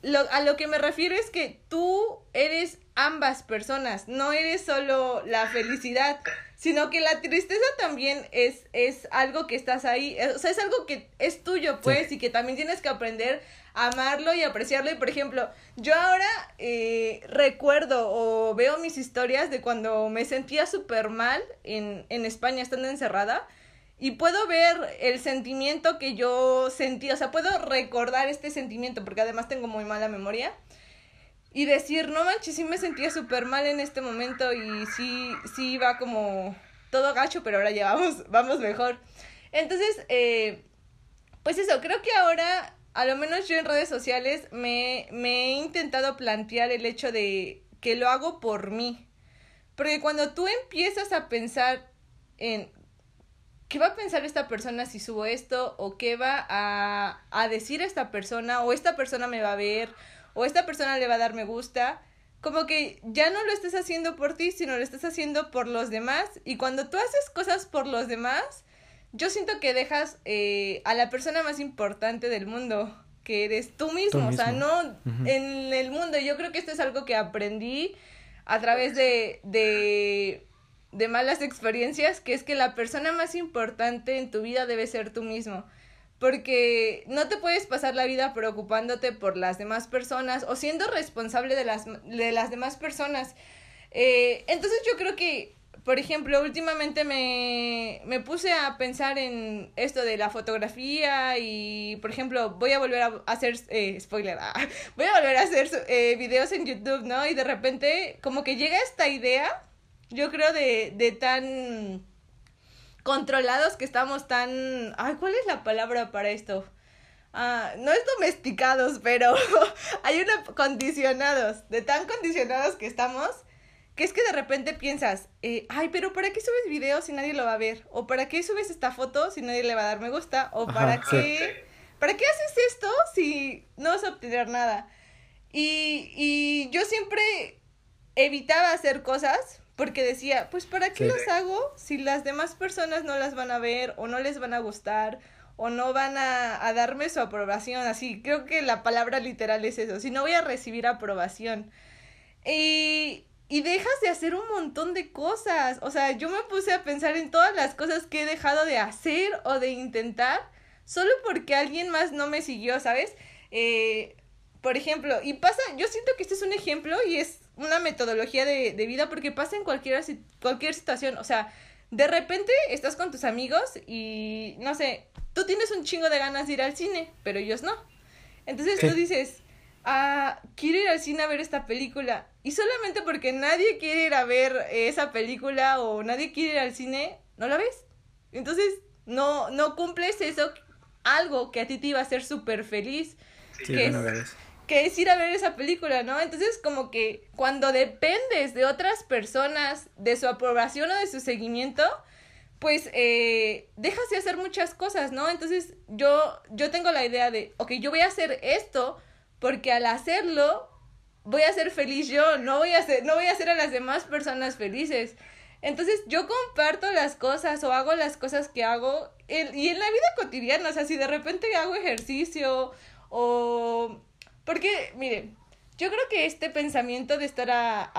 lo, a lo que me refiero es que tú eres ambas personas, no eres solo la felicidad, sino que la tristeza también es, es algo que estás ahí, o sea, es algo que es tuyo, pues, sí. y que también tienes que aprender amarlo y apreciarlo. Y por ejemplo, yo ahora eh, recuerdo o veo mis historias de cuando me sentía súper mal en, en España estando encerrada. Y puedo ver el sentimiento que yo sentí, o sea, puedo recordar este sentimiento, porque además tengo muy mala memoria y decir, no manches, sí me sentía súper mal en este momento y sí, sí iba como todo gacho, pero ahora ya vamos, vamos mejor. Entonces, eh, pues eso, creo que ahora a lo menos yo en redes sociales me, me he intentado plantear el hecho de que lo hago por mí. Porque cuando tú empiezas a pensar en qué va a pensar esta persona si subo esto, o qué va a, a decir esta persona, o esta persona me va a ver, o esta persona le va a dar me gusta, como que ya no lo estás haciendo por ti, sino lo estás haciendo por los demás. Y cuando tú haces cosas por los demás, yo siento que dejas eh, a la persona más importante del mundo, que eres tú mismo, o sea, no en el mundo. Yo creo que esto es algo que aprendí a través de, de, de malas experiencias, que es que la persona más importante en tu vida debe ser tú mismo. Porque no te puedes pasar la vida preocupándote por las demás personas o siendo responsable de las, de las demás personas. Eh, entonces yo creo que por ejemplo, últimamente me, me puse a pensar en esto de la fotografía y, por ejemplo, voy a volver a hacer, eh, spoiler, ah, (laughs) voy a volver a hacer eh, videos en YouTube, ¿no? Y de repente como que llega esta idea, yo creo, de, de tan controlados que estamos tan... Ay, ¿cuál es la palabra para esto? Ah, no es domesticados, pero (laughs) hay una condicionados, de tan condicionados que estamos que es que de repente piensas, eh, ay, pero ¿para qué subes videos si nadie lo va a ver? ¿O para qué subes esta foto si nadie le va a dar me gusta? ¿O para qué? ¿Para qué haces esto si no vas a obtener nada? Y, y yo siempre evitaba hacer cosas porque decía, pues ¿para qué los hago si las demás personas no las van a ver o no les van a gustar o no van a, a darme su aprobación? Así, creo que la palabra literal es eso, si no voy a recibir aprobación. Y, y dejas de hacer un montón de cosas. O sea, yo me puse a pensar en todas las cosas que he dejado de hacer o de intentar solo porque alguien más no me siguió, ¿sabes? Eh, por ejemplo, y pasa, yo siento que este es un ejemplo y es una metodología de, de vida porque pasa en cualquier, cualquier situación. O sea, de repente estás con tus amigos y, no sé, tú tienes un chingo de ganas de ir al cine, pero ellos no. Entonces tú dices, ah, quiero ir al cine a ver esta película. Y solamente porque nadie quiere ir a ver esa película o nadie quiere ir al cine, no la ves. Entonces, no, no cumples eso, algo que a ti te iba a hacer súper feliz. que, es, que es ir a ver esa película, ¿no? Entonces, como que cuando dependes de otras personas, de su aprobación o de su seguimiento, pues eh, dejas de hacer muchas cosas, ¿no? Entonces yo, yo tengo la idea de, ok, yo voy a hacer esto porque al hacerlo voy a ser feliz yo, no voy a hacer, no voy a hacer a las demás personas felices. Entonces yo comparto las cosas o hago las cosas que hago y en la vida cotidiana, o sea, si de repente hago ejercicio o... Porque, miren, yo creo que este pensamiento de estar a,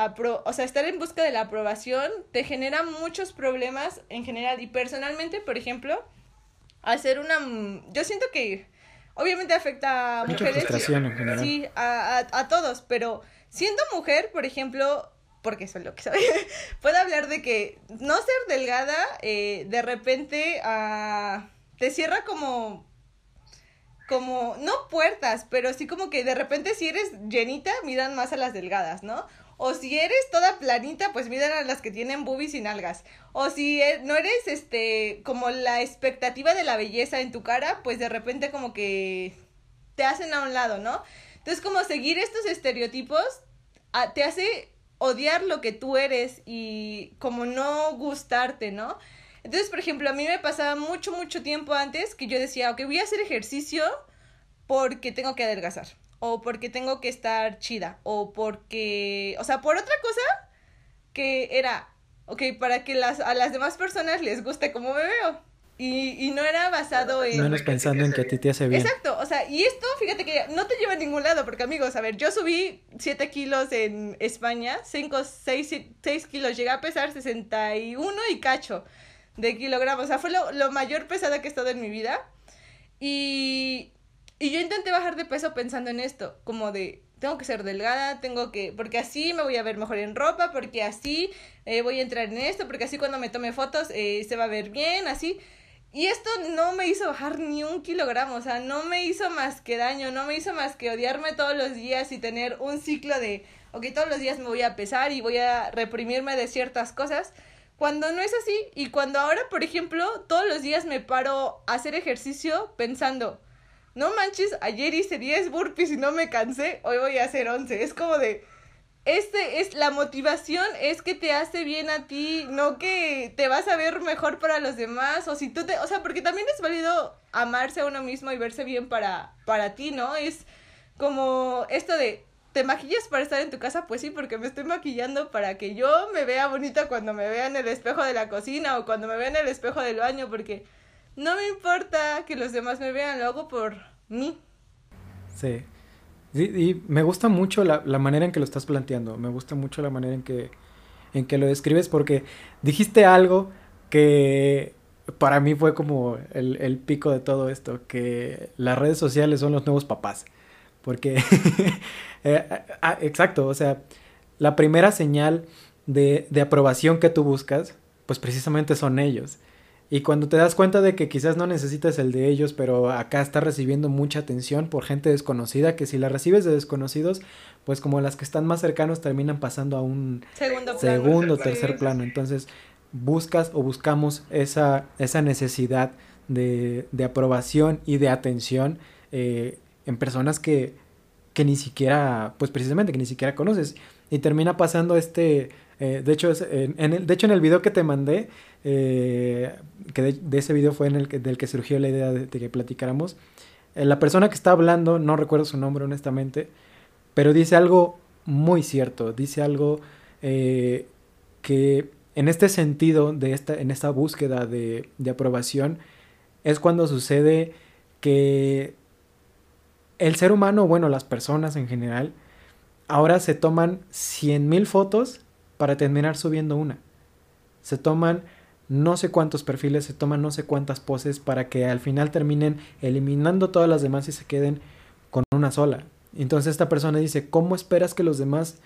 o sea, estar en busca de la aprobación te genera muchos problemas en general y personalmente, por ejemplo, hacer una... Yo siento que obviamente afecta a mujeres. Sí, a, a, a, todos, pero siendo mujer, por ejemplo, porque eso es lo que sabe, (laughs) puedo hablar de que no ser delgada, eh, de repente uh, te cierra como como, no puertas, pero sí como que de repente si eres llenita, miran más a las delgadas, ¿no? O si eres toda planita, pues miran a las que tienen boobies y nalgas. O si e, no eres, este, como la expectativa de la belleza en tu cara, pues de repente como que te hacen a un lado, ¿no? Entonces como seguir estos estereotipos ah, te hace odiar lo que tú eres y como no gustarte, ¿no? Entonces, por ejemplo, a mí me pasaba mucho, mucho tiempo antes que yo decía, ok, voy a hacer ejercicio porque tengo que adelgazar o porque tengo que estar chida, o porque, o sea, por otra cosa que era, ok, para que las, a las demás personas les guste como me veo. Y, y no era basado en... No eres pensando en que a ti te hace bien. Exacto, o sea, y esto, fíjate que no te lleva a ningún lado, porque amigos, a ver, yo subí 7 kilos en España, 5, 6, 6 kilos, llegué a pesar 61 y cacho de kilogramos, o sea, fue lo, lo mayor pesada que he estado en mi vida. Y, y yo intenté bajar de peso pensando en esto, como de, tengo que ser delgada, tengo que, porque así me voy a ver mejor en ropa, porque así eh, voy a entrar en esto, porque así cuando me tome fotos eh, se va a ver bien, así. Y esto no me hizo bajar ni un kilogramo, o sea, no me hizo más que daño, no me hizo más que odiarme todos los días y tener un ciclo de, ok, todos los días me voy a pesar y voy a reprimirme de ciertas cosas, cuando no es así y cuando ahora, por ejemplo, todos los días me paro a hacer ejercicio pensando, no manches, ayer hice 10 burpees y no me cansé, hoy voy a hacer 11. Es como de, este es la motivación es que te hace bien a ti, no que te vas a ver mejor para los demás o si tú te, o sea, porque también es válido amarse a uno mismo y verse bien para para ti, ¿no? Es como esto de ¿Te maquillas para estar en tu casa? Pues sí, porque me estoy maquillando para que yo me vea bonita cuando me vea en el espejo de la cocina o cuando me vea en el espejo del baño, porque no me importa que los demás me vean, lo hago por mí. Sí. y me gusta mucho la, la, manera en que lo estás planteando, me gusta mucho la manera en que, en que lo describes, porque dijiste algo que para mí fue como el, el pico de todo esto, que las redes sociales son los nuevos papás. Porque, (laughs) eh, ah, exacto, o sea, la primera señal de, de, aprobación que tú buscas, pues precisamente son ellos. Y cuando te das cuenta de que quizás no necesitas el de ellos, pero acá estás recibiendo mucha atención por gente desconocida, que si la recibes de desconocidos, pues como las que están más cercanos terminan pasando a un segundo, segundo tercer plano. Entonces buscas o buscamos esa, esa necesidad de, de aprobación y de atención eh, en personas que, que ni siquiera, pues precisamente que ni siquiera conoces. Y termina pasando este, eh, de hecho, en, el, de hecho en el video que te mandé, eh, que de, ese video fue en el que, del que surgió la idea de, que platicáramos, eh, la persona que está hablando, no recuerdo su nombre honestamente, pero dice algo muy cierto, dice algo que en este sentido, de esta, en esta búsqueda de, de aprobación, es cuando sucede que el ser humano, bueno, las personas en general, ahora se toman 100.000 fotos para terminar subiendo una. Se toman no sé cuántos perfiles, se toman no sé cuántas poses para que al final terminen eliminando todas las demás y se queden con una sola. Entonces esta persona dice, ¿cómo esperas que los demás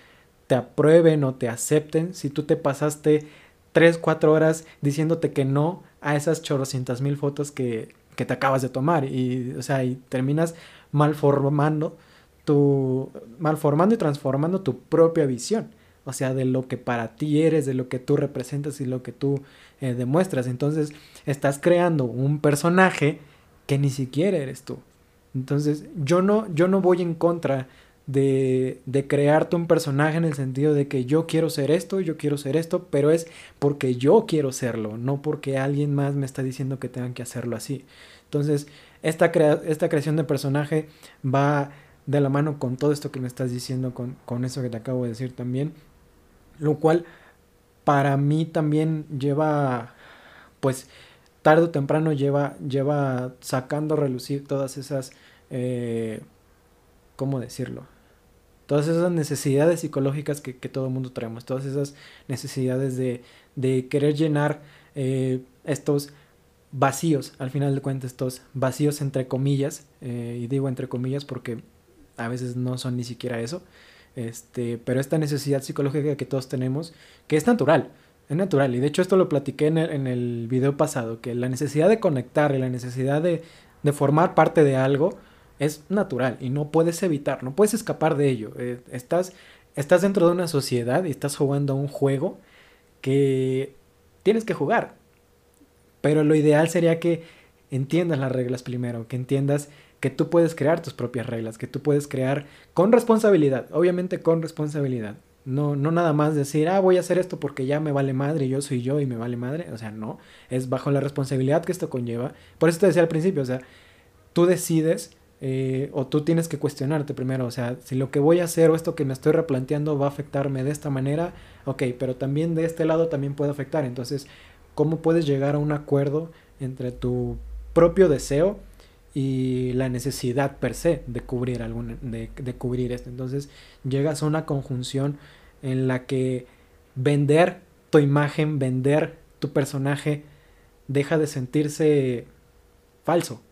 te aprueben o te acepten si tú te pasaste 3, 4 horas diciéndote que no a esas chorrocientas mil fotos que, que te acabas de tomar? Y, o sea, y terminas malformando tu malformando y transformando tu propia visión, o sea, de lo que para ti eres, de lo que tú representas y lo que tú eh, demuestras. Entonces, estás creando un personaje que ni siquiera eres tú. Entonces, yo no yo no voy en contra de, de crearte un personaje en el sentido de que yo quiero ser esto, yo quiero ser esto, pero es porque yo quiero serlo, no porque alguien más me está diciendo que tengan que hacerlo así. Entonces, esta, esta creación de personaje va de la mano con todo esto que me estás diciendo, con, con eso que te acabo de decir también. Lo cual para mí también lleva, pues tarde o temprano lleva, lleva sacando a relucir todas esas, eh, ¿cómo decirlo? Todas esas necesidades psicológicas que, que todo el mundo traemos, todas esas necesidades de, de querer llenar eh, estos vacíos, al final de cuentas, estos vacíos entre comillas, eh, y digo entre comillas porque a veces no son ni siquiera eso, este, pero esta necesidad psicológica que todos tenemos, que es natural, es natural, y de hecho esto lo platiqué en el, en el video pasado, que la necesidad de conectar y la necesidad de, de, formar parte de algo es natural y no puedes evitar, no puedes escapar de ello, eh, estás, estás dentro de una sociedad y estás jugando un juego que tienes que jugar, pero lo ideal sería que entiendas las reglas primero, que entiendas que tú puedes crear tus propias reglas, que tú puedes crear con responsabilidad, obviamente con responsabilidad. No, no nada más decir, ah, voy a hacer esto porque ya me vale madre, yo soy yo y me vale madre. O sea, no, es bajo la responsabilidad que esto conlleva. Por eso te decía al principio, o sea, tú decides eh, o tú tienes que cuestionarte primero, o sea, si lo que voy a hacer o esto que me estoy replanteando va a afectarme de esta manera, ok, pero también de este lado también puede afectar. Entonces, cómo puedes llegar a un acuerdo entre tu propio deseo y la necesidad per se de cubrir algún, de, de cubrir esto. Entonces llegas a una conjunción en la que vender tu imagen, vender tu personaje, deja de sentirse falso,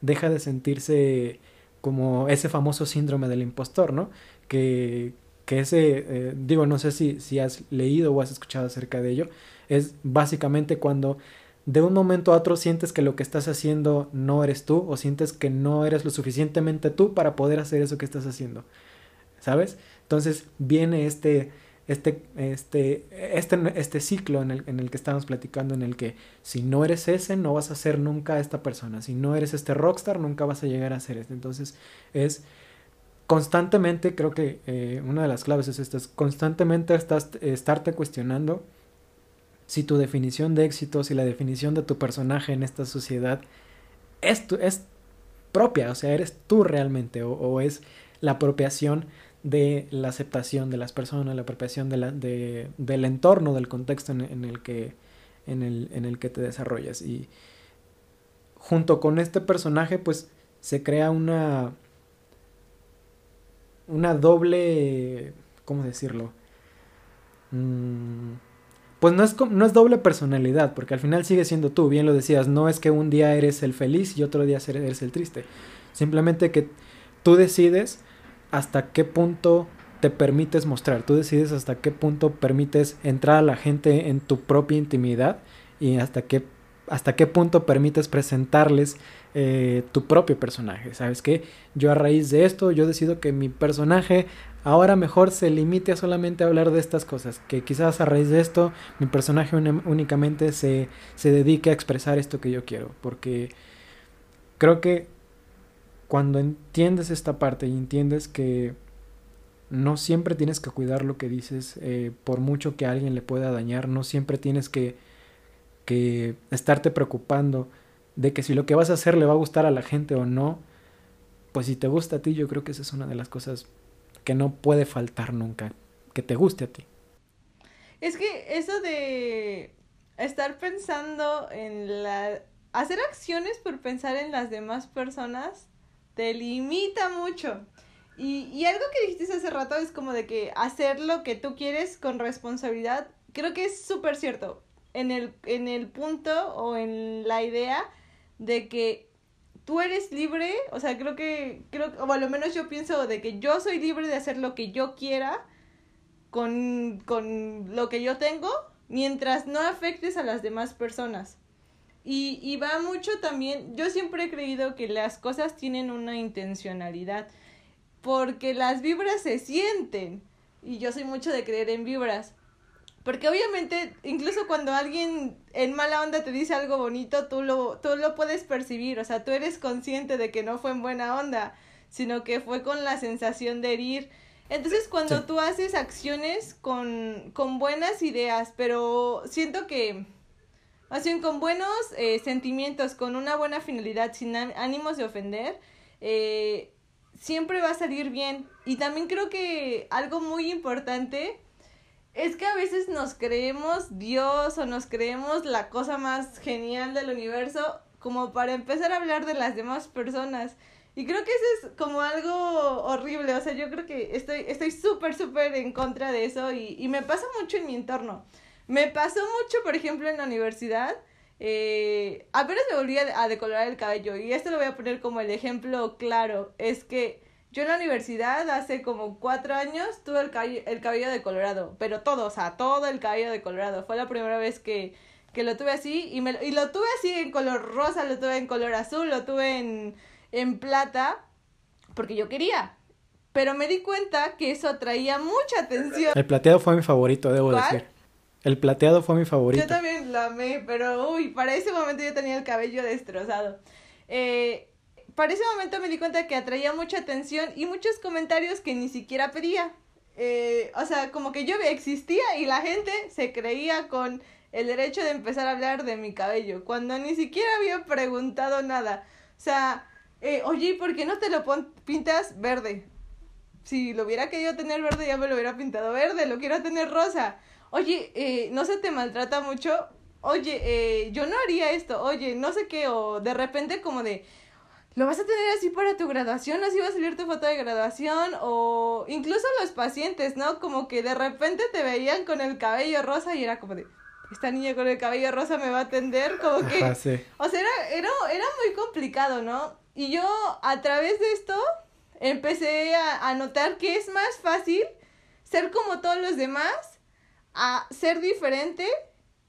deja de sentirse como ese famoso síndrome del impostor, ¿no? Que, que ese, eh, digo, no sé si, si has leído o has escuchado acerca de ello, es básicamente cuando de un momento a otro sientes que lo que estás haciendo no eres tú o sientes que no eres lo suficientemente tú para poder hacer eso que estás haciendo. ¿Sabes? Entonces viene este, este, este, este, este ciclo en el, en el que estamos platicando, en el que si no eres ese, no vas a ser nunca esta persona. Si no eres este rockstar, nunca vas a llegar a ser este. Entonces es constantemente, creo que eh, una de las claves es esta, es constantemente estás, estarte cuestionando si tu definición de éxito, si la definición de tu personaje en esta sociedad es, es propia, o sea, eres tú realmente, o, es la apropiación de la aceptación de las personas, la apropiación de la, de, del entorno, del contexto en, el que, en, el, en el que te desarrollas. Y junto con este personaje, pues se crea una, una doble, ¿cómo decirlo? Mm, pues no es, no es doble personalidad, porque al final sigue siendo tú, bien lo decías, no es que un día eres el feliz y otro día eres el triste, simplemente que tú decides hasta qué punto te permites mostrar, tú decides hasta qué punto permites entrar a la gente en tu propia intimidad y hasta qué, hasta qué punto permites presentarles eh, tu propio personaje, ¿sabes qué? Yo a raíz de esto, yo decido que mi personaje ahora mejor se limite a solamente hablar de estas cosas, que quizás a raíz de esto mi personaje únicamente se, se dedique a expresar esto que yo quiero, porque creo que cuando entiendes esta parte y entiendes que no siempre tienes que cuidar lo que dices, eh, por mucho que a alguien le pueda dañar, no siempre tienes que, que estarte preocupando de que si lo que vas a hacer le va a gustar a la gente o no, pues si te gusta a ti, yo creo que esa es una de las cosas que no puede faltar nunca, que te guste a ti. Es que eso de estar pensando en la... hacer acciones por pensar en las demás personas te limita mucho. Y, y algo que dijiste hace rato es como de que hacer lo que tú quieres con responsabilidad, creo que es súper cierto. En el, en el punto o en la idea de que tú eres libre, o sea, creo que, creo, o al menos yo pienso de que yo soy libre de hacer lo que yo quiera con, con lo que yo tengo, mientras no afectes a las demás personas. Y, y va mucho también, yo siempre he creído que las cosas tienen una intencionalidad, porque las vibras se sienten, y yo soy mucho de creer en vibras. Porque obviamente, incluso cuando alguien en mala onda te dice algo bonito, tú lo, tú lo puedes percibir, o sea, tú eres consciente de que no fue en buena onda, sino que fue con la sensación de herir. Entonces, cuando tú haces acciones con, con buenas ideas, pero siento que, más bien con buenos eh, sentimientos, con una buena finalidad, sin ánimos de ofender, eh, siempre va a salir bien. Y también creo que algo muy importante es que a veces nos creemos Dios o nos creemos la cosa más genial del universo como para empezar a hablar de las demás personas. Y creo que eso es como algo horrible, o sea, yo creo que estoy estoy súper, súper en contra de eso y, y me pasa mucho en mi entorno. Me pasó mucho, por ejemplo, en la universidad. Eh, apenas me volví a decolorar el cabello y esto lo voy a poner como el ejemplo claro. Es que yo en la universidad hace como cuatro años tuve el, cabello, el cabello de colorado, pero todo, o sea, todo el cabello de colorado. Fue la primera vez que, que lo tuve así y, me, y lo tuve así en color rosa, lo tuve en color azul, lo tuve en, en plata, porque yo quería. Pero me di cuenta que eso atraía mucha atención. El plateado fue mi favorito, debo decir. El plateado fue mi favorito. Yo también lo amé, pero uy, para ese momento yo tenía el cabello destrozado. Eh, para ese momento me di cuenta que atraía mucha atención y muchos comentarios que ni siquiera pedía. Eh, o sea, como que yo existía y la gente se creía con el derecho de empezar a hablar de mi cabello, cuando ni siquiera había preguntado nada. O sea, eh, oye, ¿por qué no te lo pintas verde? Si lo hubiera querido tener verde, ya me lo hubiera pintado verde, lo quiero tener rosa. Oye, eh, ¿no se te maltrata mucho? Oye, eh, yo no haría esto, oye, no sé qué, o de repente como de, lo vas a tener así para tu graduación, así va a salir tu foto de graduación o incluso los pacientes, ¿no? Como que de repente te veían con el cabello rosa y era como de, esta niña con el cabello rosa me va a atender, como que... O sea, era, era, era muy complicado, ¿no? Y yo a través de esto empecé a, a notar que es más fácil ser como todos los demás, a ser diferente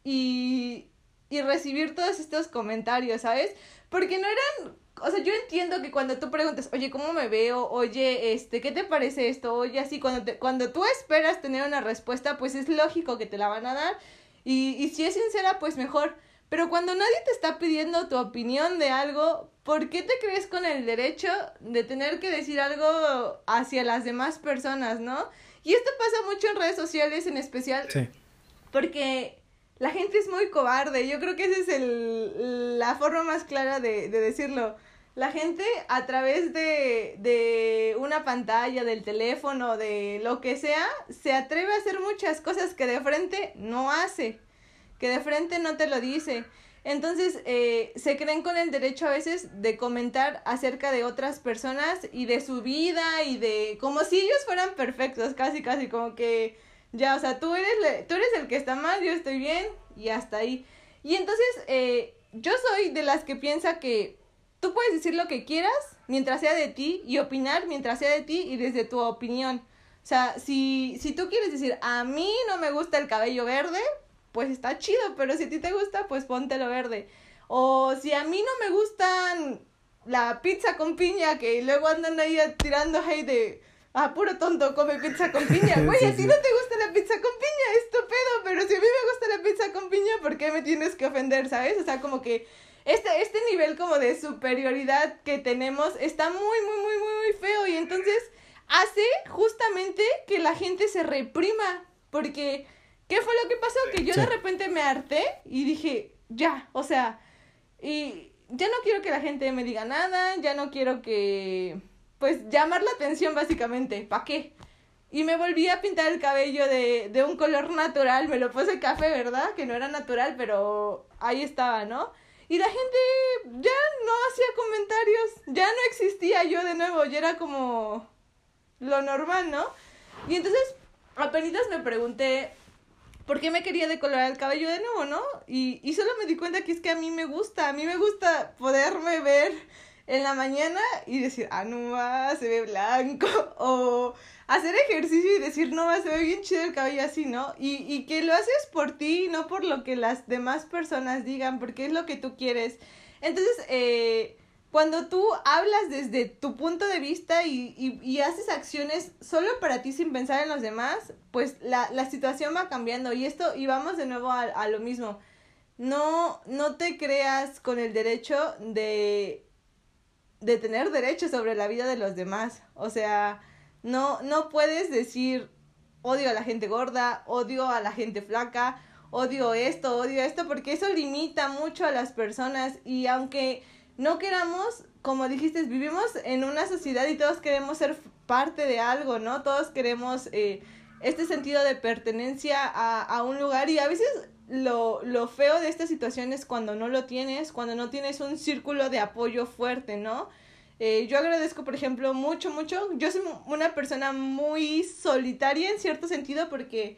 y, y recibir todos estos comentarios, ¿sabes? Porque no eran, o sea, yo entiendo que cuando tú preguntas, oye, ¿cómo me veo? Oye, este, ¿qué te parece esto? Oye, así, cuando, te, cuando tú esperas tener una respuesta, pues es lógico que te la van a dar. Y, y si es sincera, pues mejor. Pero cuando nadie te está pidiendo tu opinión de algo, ¿por qué te crees con el derecho de tener que decir algo hacia las demás personas, no? Y esto pasa mucho en redes sociales en especial. Sí. Porque la gente es muy cobarde. Yo creo que esa es el, la forma más clara de, de decirlo. La gente a través de, de una pantalla, del teléfono, de lo que sea, se atreve a hacer muchas cosas que de frente no hace, que de frente no te lo dice. Entonces, eh, se creen con el derecho a veces de comentar acerca de otras personas y de su vida y de como si ellos fueran perfectos, casi, casi como que ya, o sea, tú eres, tú eres el que está mal, yo estoy bien y hasta ahí. Y entonces, eh, yo soy de las que piensa que tú puedes decir lo que quieras mientras sea de ti y opinar mientras sea de ti y desde tu opinión. O sea, si, si tú quieres decir, a mí no me gusta el cabello verde, pues está chido, pero si a ti te gusta, pues póntelo verde. O si a mí no me gustan la pizza con piña, que luego andan ahí tirando hate de ah, puro tonto, come pizza con piña. (laughs) Güey, a ti no te gusta la pizza con piña, estupendo, pero si a mí me gusta la pizza con piña, ¿por qué me tienes que ofender, sabes? O sea, como que este, este nivel como de superioridad que tenemos está muy, muy, muy, muy, muy feo y entonces hace justamente que la gente se reprima, porque ¿qué fue lo que pasó? Que yo de repente me harté y dije, ya, o sea, y ya no quiero que la gente me diga nada, ya no quiero que pues llamar la atención básicamente, ¿para qué? Y me volví a pintar el cabello de, de un color natural, me lo puse café, ¿verdad? Que no era natural, pero ahí estaba, ¿no? Y la gente ya no hacía comentarios, ya no existía yo de nuevo, ya era como lo normal, ¿no? Y entonces apenas me pregunté por qué me quería decolorar el cabello de nuevo, ¿no? Y, y solo me di cuenta que es que a mí me gusta, a mí me gusta poderme ver en la mañana y decir, ah, no va, se ve blanco, (laughs) o hacer ejercicio y decir, no va, se ve bien chido el cabello así, ¿no? Y, y que lo haces por ti, no por lo que las demás personas digan, porque es lo que tú quieres. Entonces, eh, cuando tú hablas desde tu punto de vista y, y, y, haces acciones solo para ti sin pensar en los demás, pues la, la situación va cambiando. Y esto, y vamos de nuevo a, a lo mismo. No, no te creas con el derecho de de tener derecho sobre la vida de los demás. O sea, no, no puedes decir odio a la gente gorda, odio a la gente flaca, odio esto, odio esto, porque eso limita mucho a las personas y aunque no queramos, como dijiste, vivimos en una sociedad y todos queremos ser parte de algo, ¿no? Todos queremos eh, este sentido de pertenencia a, a un lugar y a veces lo, lo feo de esta situación es cuando no lo tienes, cuando no tienes un círculo de apoyo fuerte, ¿no? Eh, yo agradezco, por ejemplo, mucho, mucho. Yo soy una persona muy solitaria en cierto sentido porque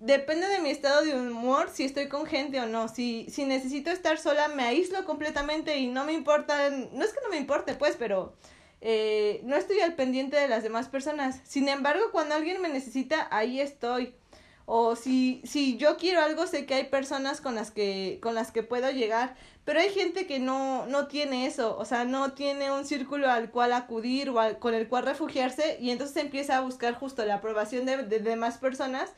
depende de mi estado de humor si estoy con gente o no. Si, si necesito estar sola, me aíslo completamente y no me importa. No es que no me importe, pues, pero eh, no estoy al pendiente de las demás personas. Sin embargo, cuando alguien me necesita, ahí estoy o si, si yo quiero algo, sé que hay personas con las que, con las que puedo llegar, pero hay gente que no, no tiene eso, o sea, no tiene un círculo al cual acudir o al, con el cual refugiarse y entonces empieza a buscar justo la aprobación de, de demás personas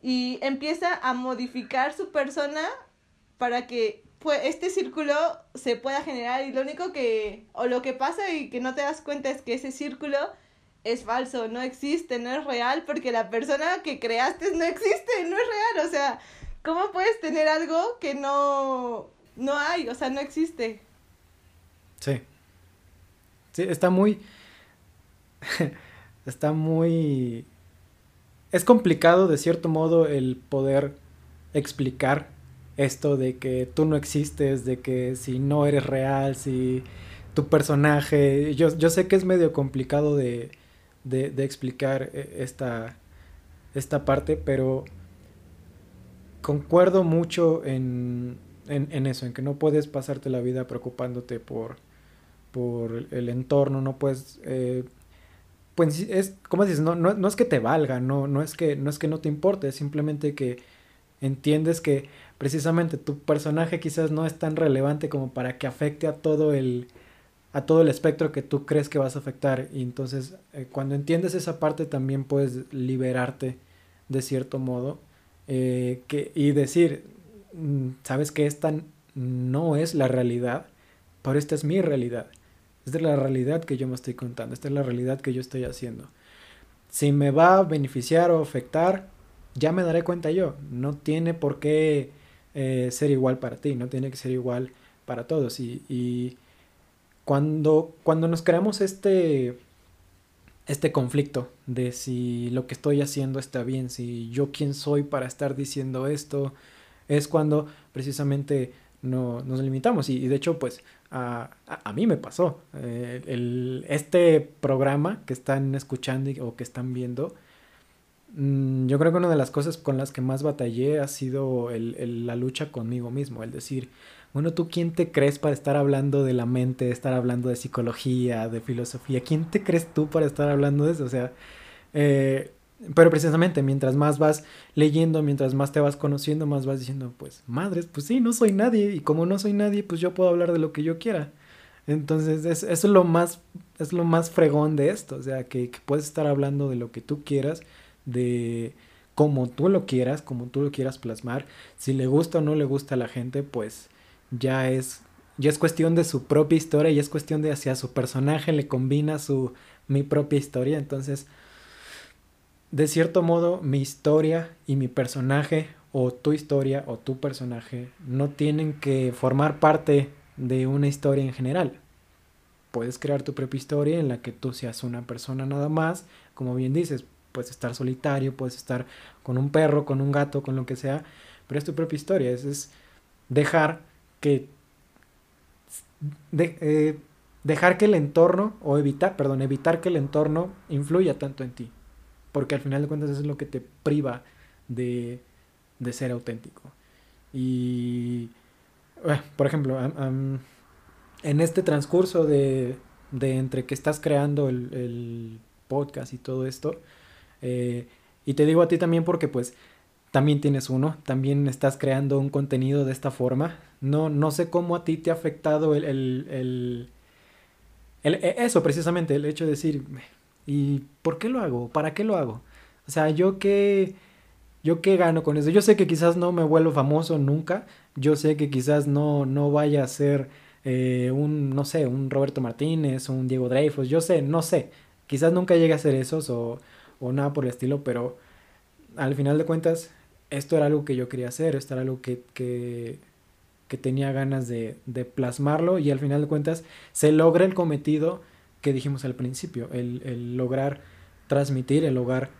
y empieza a modificar su persona para que este círculo se pueda generar y lo único que, o lo que pasa y que no te das cuenta es que ese círculo es falso, no existe, no es real, porque la persona que creaste no existe, no es real. O sea, ¿cómo puedes tener algo que no, no hay? O sea, no existe. Sí. Sí, está muy... (laughs) está muy... Es complicado de cierto modo el poder explicar esto de que tú no existes, de que si no eres real, si tu personaje, yo, yo sé que es medio complicado de, de, de explicar eh, esta, esta parte, pero concuerdo mucho en, en, eso, en que no puedes pasarte la vida preocupándote por, por el entorno, no puedes... Eh, pues es, como dices, no, no, no, es que te valga, no, no, es que, no es que no te importe, es simplemente que entiendes que precisamente tu personaje quizás no es tan relevante como para que afecte a todo el a todo el espectro que tú crees que vas a afectar. Y entonces eh, cuando entiendes esa parte también puedes liberarte de cierto modo eh, que, y decir mm, sabes que esta no es la realidad pero esta es mi realidad. Esta es la realidad que yo me estoy contando esta es la realidad que yo estoy haciendo. Si me va a beneficiar o afectar ya me daré cuenta yo. No tiene por qué eh, ser igual para ti no tiene que ser igual para todos. Y cuando, cuando nos creamos este, este conflicto de si lo que estoy haciendo está bien, si yo quién soy para estar diciendo esto, es cuando precisamente no, nos limitamos. Y, de hecho, pues a, a, mí me pasó. Eh, el, este programa que están escuchando o que están viendo, mm, yo creo que una de las cosas con las que más batallé ha sido el, la lucha conmigo mismo, el decir, bueno, ¿tú quién te crees para estar hablando de la mente, estar hablando de psicología, de filosofía? ¿Quién te crees tú para estar hablando de eso? O sea, eh, pero precisamente mientras más vas leyendo, mientras más te vas conociendo, más vas diciendo, pues, madres, pues sí, no soy nadie. Y como no soy nadie, pues yo puedo hablar de lo que yo quiera. Entonces, eso es lo más, es lo más fregón de esto. O sea, que, que puedes estar hablando de lo que tú quieras, de como tú lo quieras, como tú lo quieras plasmar. Si le gusta o no le gusta a la gente, pues ya es, ya es cuestión de su propia historia y es cuestión de hacia su personaje le combina su, mi propia historia. Entonces, de cierto modo, mi historia y mi personaje o tu historia o tu personaje no tienen que formar parte de una historia en general. Puedes crear tu propia historia en la que tú seas una persona nada más, como bien dices, puedes estar solitario, puedes estar con un perro, con un gato, con lo que sea, pero es tu propia historia, es, es dejar que eh, dejar que el entorno, o evitar, perdón, evitar que el entorno influya tanto en ti. Porque al final de cuentas es lo que te priva de, de ser auténtico. Y, por ejemplo, en este transcurso de, de, entre que estás creando el, el podcast y todo esto, eh, y te digo a ti también porque pues también tienes uno, también estás creando un contenido de esta forma. No, no sé cómo a ti te ha afectado el, el, el, e, eso precisamente, el hecho de decir, ¿y por qué lo hago? ¿Para qué lo hago? O sea, yo qué, yo qué gano con eso. Yo sé que quizás no me vuelvo famoso nunca, yo sé que quizás no, no vaya a ser eh, un, no sé, un Roberto Martínez, un Diego Dreyfus, yo sé, no sé, quizás nunca llegue a ser esos o, o nada por el estilo, pero al final de cuentas esto era algo que yo quería hacer, esto era algo que, que, tenía ganas de, de, plasmarlo y al final de cuentas se logra el cometido que dijimos al principio, el, el lograr transmitir, el lograr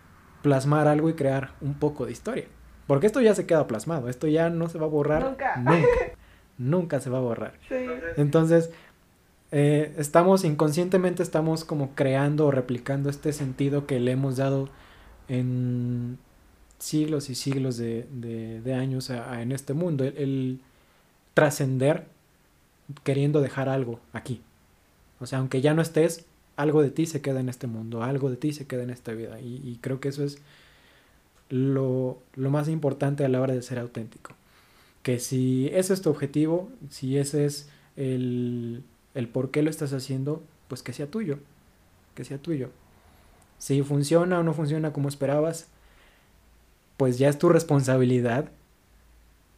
plasmar algo y crear un poco de historia. Porque esto ya se queda plasmado, esto ya no se va a borrar nunca. Nunca, (laughs) se va a borrar. Entonces, eh, estamos inconscientemente, estamos como creando o replicando este sentido que le hemos dado en, siglos y siglos de, de, años en este mundo, el, trascender queriendo dejar algo aquí. O sea, aunque ya no estés, algo de ti se queda en este mundo, algo de ti se queda en esta vida. Y, creo que eso es lo, lo, más importante a la hora de ser auténtico. Que si ese es tu objetivo, si ese es el, el por qué lo estás haciendo, pues que sea tuyo, que sea tuyo. Si funciona o no funciona como esperabas, pues ya es tu responsabilidad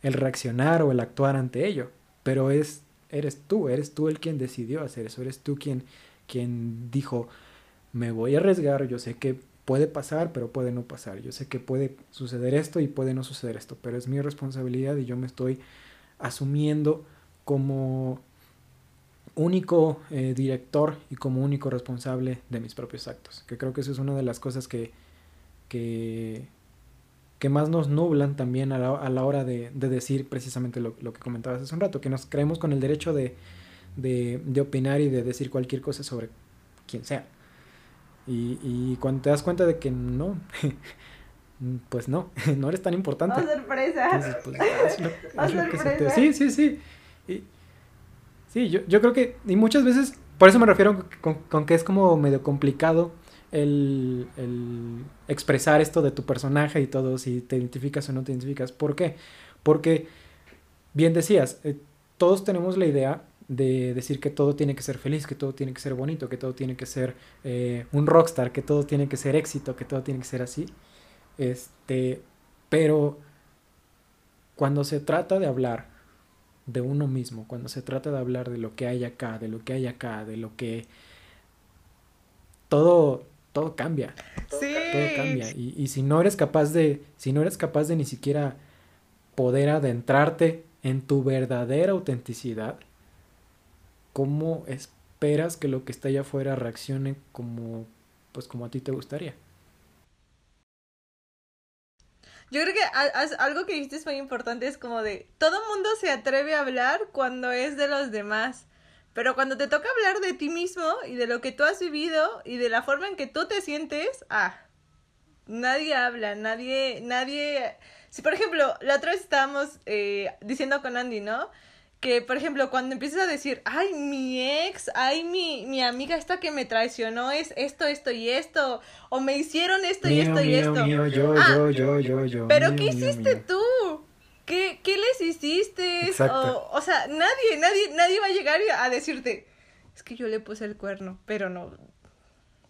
el reaccionar o el actuar ante ello. Pero es, eres tú, eres tú el quien decidió hacer eso, eres tú quien, quien dijo, me voy a arriesgar, yo sé que puede pasar, pero puede no pasar, yo sé que puede suceder esto y puede no suceder esto, pero es mi responsabilidad y yo me estoy asumiendo como único eh, director y como único responsable de mis propios actos, que creo que eso es una de las cosas que, que que más nos nublan también a la, hora de, decir precisamente lo, que comentabas hace un rato, que nos creemos con el derecho de, opinar y de decir cualquier cosa sobre quien sea. Y, cuando te das cuenta de que no, (laughs) pues no, (laughs) no eres tan importante. ¡Oh, sorpresa! Pues, sí, sí, sí. sí, yo, yo creo que, y muchas veces, por eso me refiero con que es como medio complicado el, expresar esto de tu personaje y todo, si te identificas o no te identificas. ¿Por qué? Porque bien decías, eh, todos tenemos la idea de decir que todo tiene que ser feliz, que todo tiene que ser bonito, que todo tiene que ser eh, un rockstar, que todo tiene que ser éxito, que todo tiene que ser así. Este, pero cuando se trata de hablar de uno mismo, cuando se trata de hablar de lo que hay acá, de lo que hay acá, de lo que todo todo cambia. Sí. Todo cambia. Y, y si no eres capaz de, si no eres capaz de ni siquiera poder adentrarte en tu verdadera autenticidad, ¿cómo esperas que lo que está allá afuera reaccione como, pues como a ti te gustaría? Yo creo que algo que dijiste es muy importante, es como de, todo mundo se atreve a hablar cuando es de los demás, pero cuando te toca hablar de ti mismo y de lo que tú has vivido y de la forma en que tú te sientes, ah, nadie habla, nadie, nadie... Si por ejemplo, la otra vez estábamos eh, diciendo con Andy, ¿no? que, por ejemplo, cuando empiezas a decir, ay, mi ex, ay, mi, mi amiga esta que me traicionó es esto, esto y esto, o me hicieron esto y esto y esto. Mío, yo, Ah, yo, yo, yo, yo. Pero ¿qué hiciste tú? ¿Qué, ¿Qué les hiciste? O, o sea, nadie, nadie, nadie va a llegar a decirte, es que yo le puse el cuerno, pero no.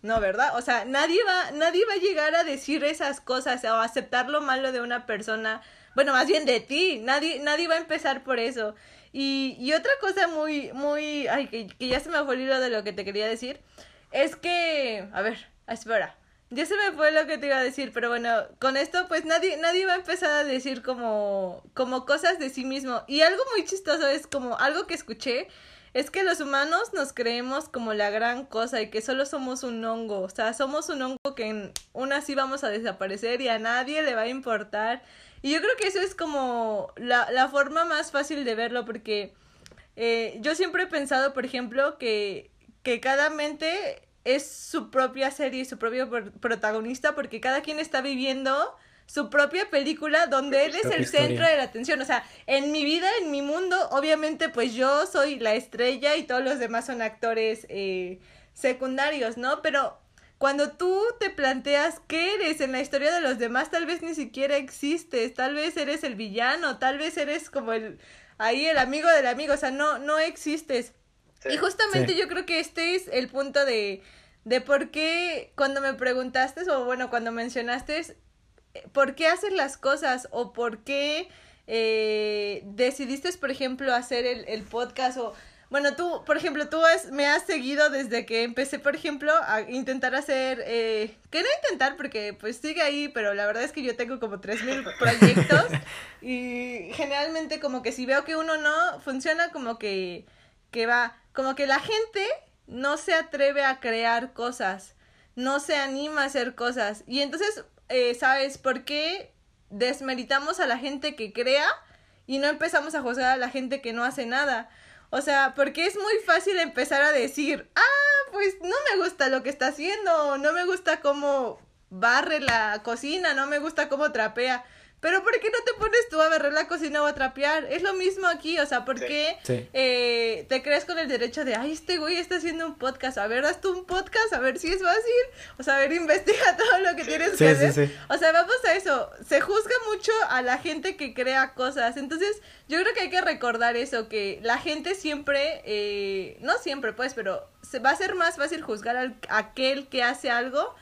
No, ¿verdad? O sea, nadie va, nadie va a llegar a decir esas cosas o aceptar lo malo de una persona. Bueno, más bien de ti. Nadie, nadie va a empezar por eso. Y, y otra cosa muy, muy, ay, que, que ya se me fue el hilo de lo que te quería decir, es que, a ver, espera, ya se me fue lo que te iba a decir, pero bueno, con esto pues nadie, nadie va a empezar a decir como, como cosas de sí mismo. Y algo muy chistoso es como algo que escuché, es que los humanos nos creemos como la gran cosa y que solo somos un hongo, o sea, somos un hongo que en una sí vamos a desaparecer y a nadie le va a importar. Y yo creo que eso es como la, la forma más fácil de verlo porque eh, yo siempre he pensado, por ejemplo, que, que cada mente es su propia serie, su propio pr- protagonista porque cada quien está viviendo su propia película donde él es el historia. centro de la atención. O sea, en mi vida, en mi mundo, obviamente pues yo soy la estrella y todos los demás son actores eh, secundarios, ¿no? Pero cuando tú te planteas qué eres en la historia de los demás, tal vez ni siquiera existes, tal vez eres el villano, tal vez eres como el ahí el amigo del amigo, o sea, no no existes. Sí. Y justamente Sí. yo creo que este es el punto de de por qué cuando me preguntaste o bueno, cuando mencionaste eh, por qué haces las cosas o por qué eh, decidiste, por ejemplo, hacer el, el podcast o bueno, tú, por ejemplo, tú has, me has seguido desde que empecé, por ejemplo, a intentar hacer, eh, que no intentar porque pues sigue ahí, pero la verdad es que yo tengo como 3.000 (laughs) proyectos y generalmente como que si veo que uno no funciona, como que, que va, como que la gente no se atreve a crear cosas, no se anima a hacer cosas y entonces, eh, ¿sabes por qué desmeritamos a la gente que crea y no empezamos a juzgar a la gente que no hace nada? O sea, porque es muy fácil empezar a decir, ah, pues no me gusta lo que está haciendo, no me gusta cómo barre la cocina, no me gusta cómo trapea. Pero ¿por qué no te pones tú a barrer la cocina o a trapear? Es lo mismo aquí, o sea, ¿por Sí. qué Sí. eh, te crees con el derecho de, ay, este güey está haciendo un podcast, a ver, haz tú un podcast, a ver si es fácil, o sea, a ver, investiga (laughs) todo lo que tienes Sí, que sí, hacer. sí. O sea, vamos a eso. Se juzga mucho a la gente que crea cosas. Entonces, yo creo que hay que recordar eso, que la gente siempre, eh, no siempre pues, pero se va a ser más fácil juzgar al aquel que hace algo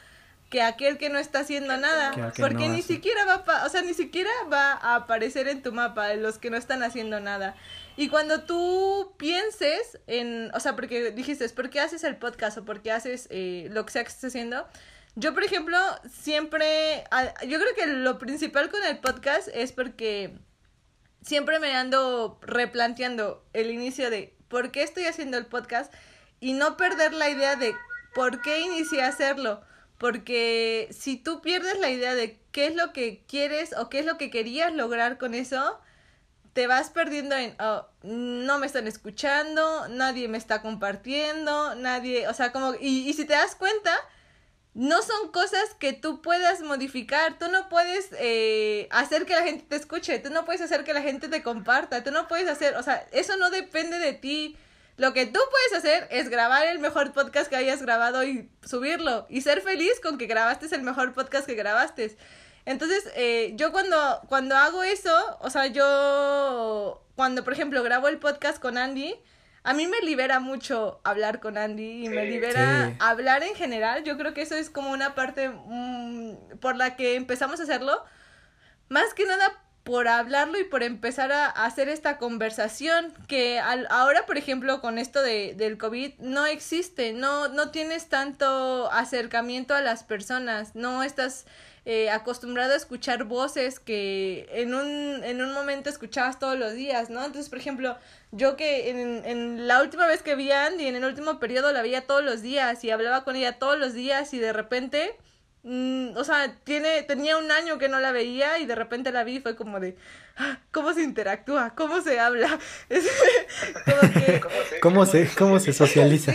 que aquel que no está haciendo nada. Porque no ni hace. siquiera va pa- o sea, ni siquiera va a aparecer en tu mapa los que no están haciendo nada. Y cuando tú pienses en, o sea, porque dijiste, ¿por qué haces el podcast o por qué haces eh, lo que sea que estés haciendo? Yo, por ejemplo, siempre, yo creo que lo principal con el podcast es porque siempre me ando replanteando el inicio de por qué estoy haciendo el podcast y no perder la idea de por qué inicié a hacerlo. Porque si tú pierdes la idea de qué es lo que quieres o qué es lo que querías lograr con eso, te vas perdiendo en, oh, no me están escuchando, nadie me está compartiendo, nadie, o sea, como, y, si te das cuenta, no son cosas que tú puedas modificar, tú no puedes eh, hacer que la gente te escuche, tú no puedes hacer que la gente te comparta, tú no puedes hacer, o sea, eso no depende de ti. Lo que tú puedes hacer es grabar el mejor podcast que hayas grabado y subirlo y ser feliz con que grabaste el mejor podcast que grabaste. Entonces, eh, yo cuando, cuando hago eso, o sea, yo, cuando por ejemplo grabo el podcast con Andy, a mí me libera mucho hablar con Andy y me libera hablar en general. Yo creo que eso es como una parte mm, por la que empezamos a hacerlo. Más que nada por hablarlo y por empezar a, hacer esta conversación que al, ahora, por ejemplo, con esto de, del COVID no existe, no, no tienes tanto acercamiento a las personas, no estás eh, acostumbrado a escuchar voces que en un, en un momento escuchabas todos los días, ¿no? Entonces, por ejemplo, yo que en, en la última vez que vi a Andy, en el último periodo la veía todos los días y hablaba con ella todos los días y de repente Mm, o sea, tiene, tenía un año que no la veía y de repente la vi y fue como de, ah, ¿cómo se interactúa? ¿Cómo se habla? (laughs) (laughs) ¿Cómo, se, ¿Cómo se socializa?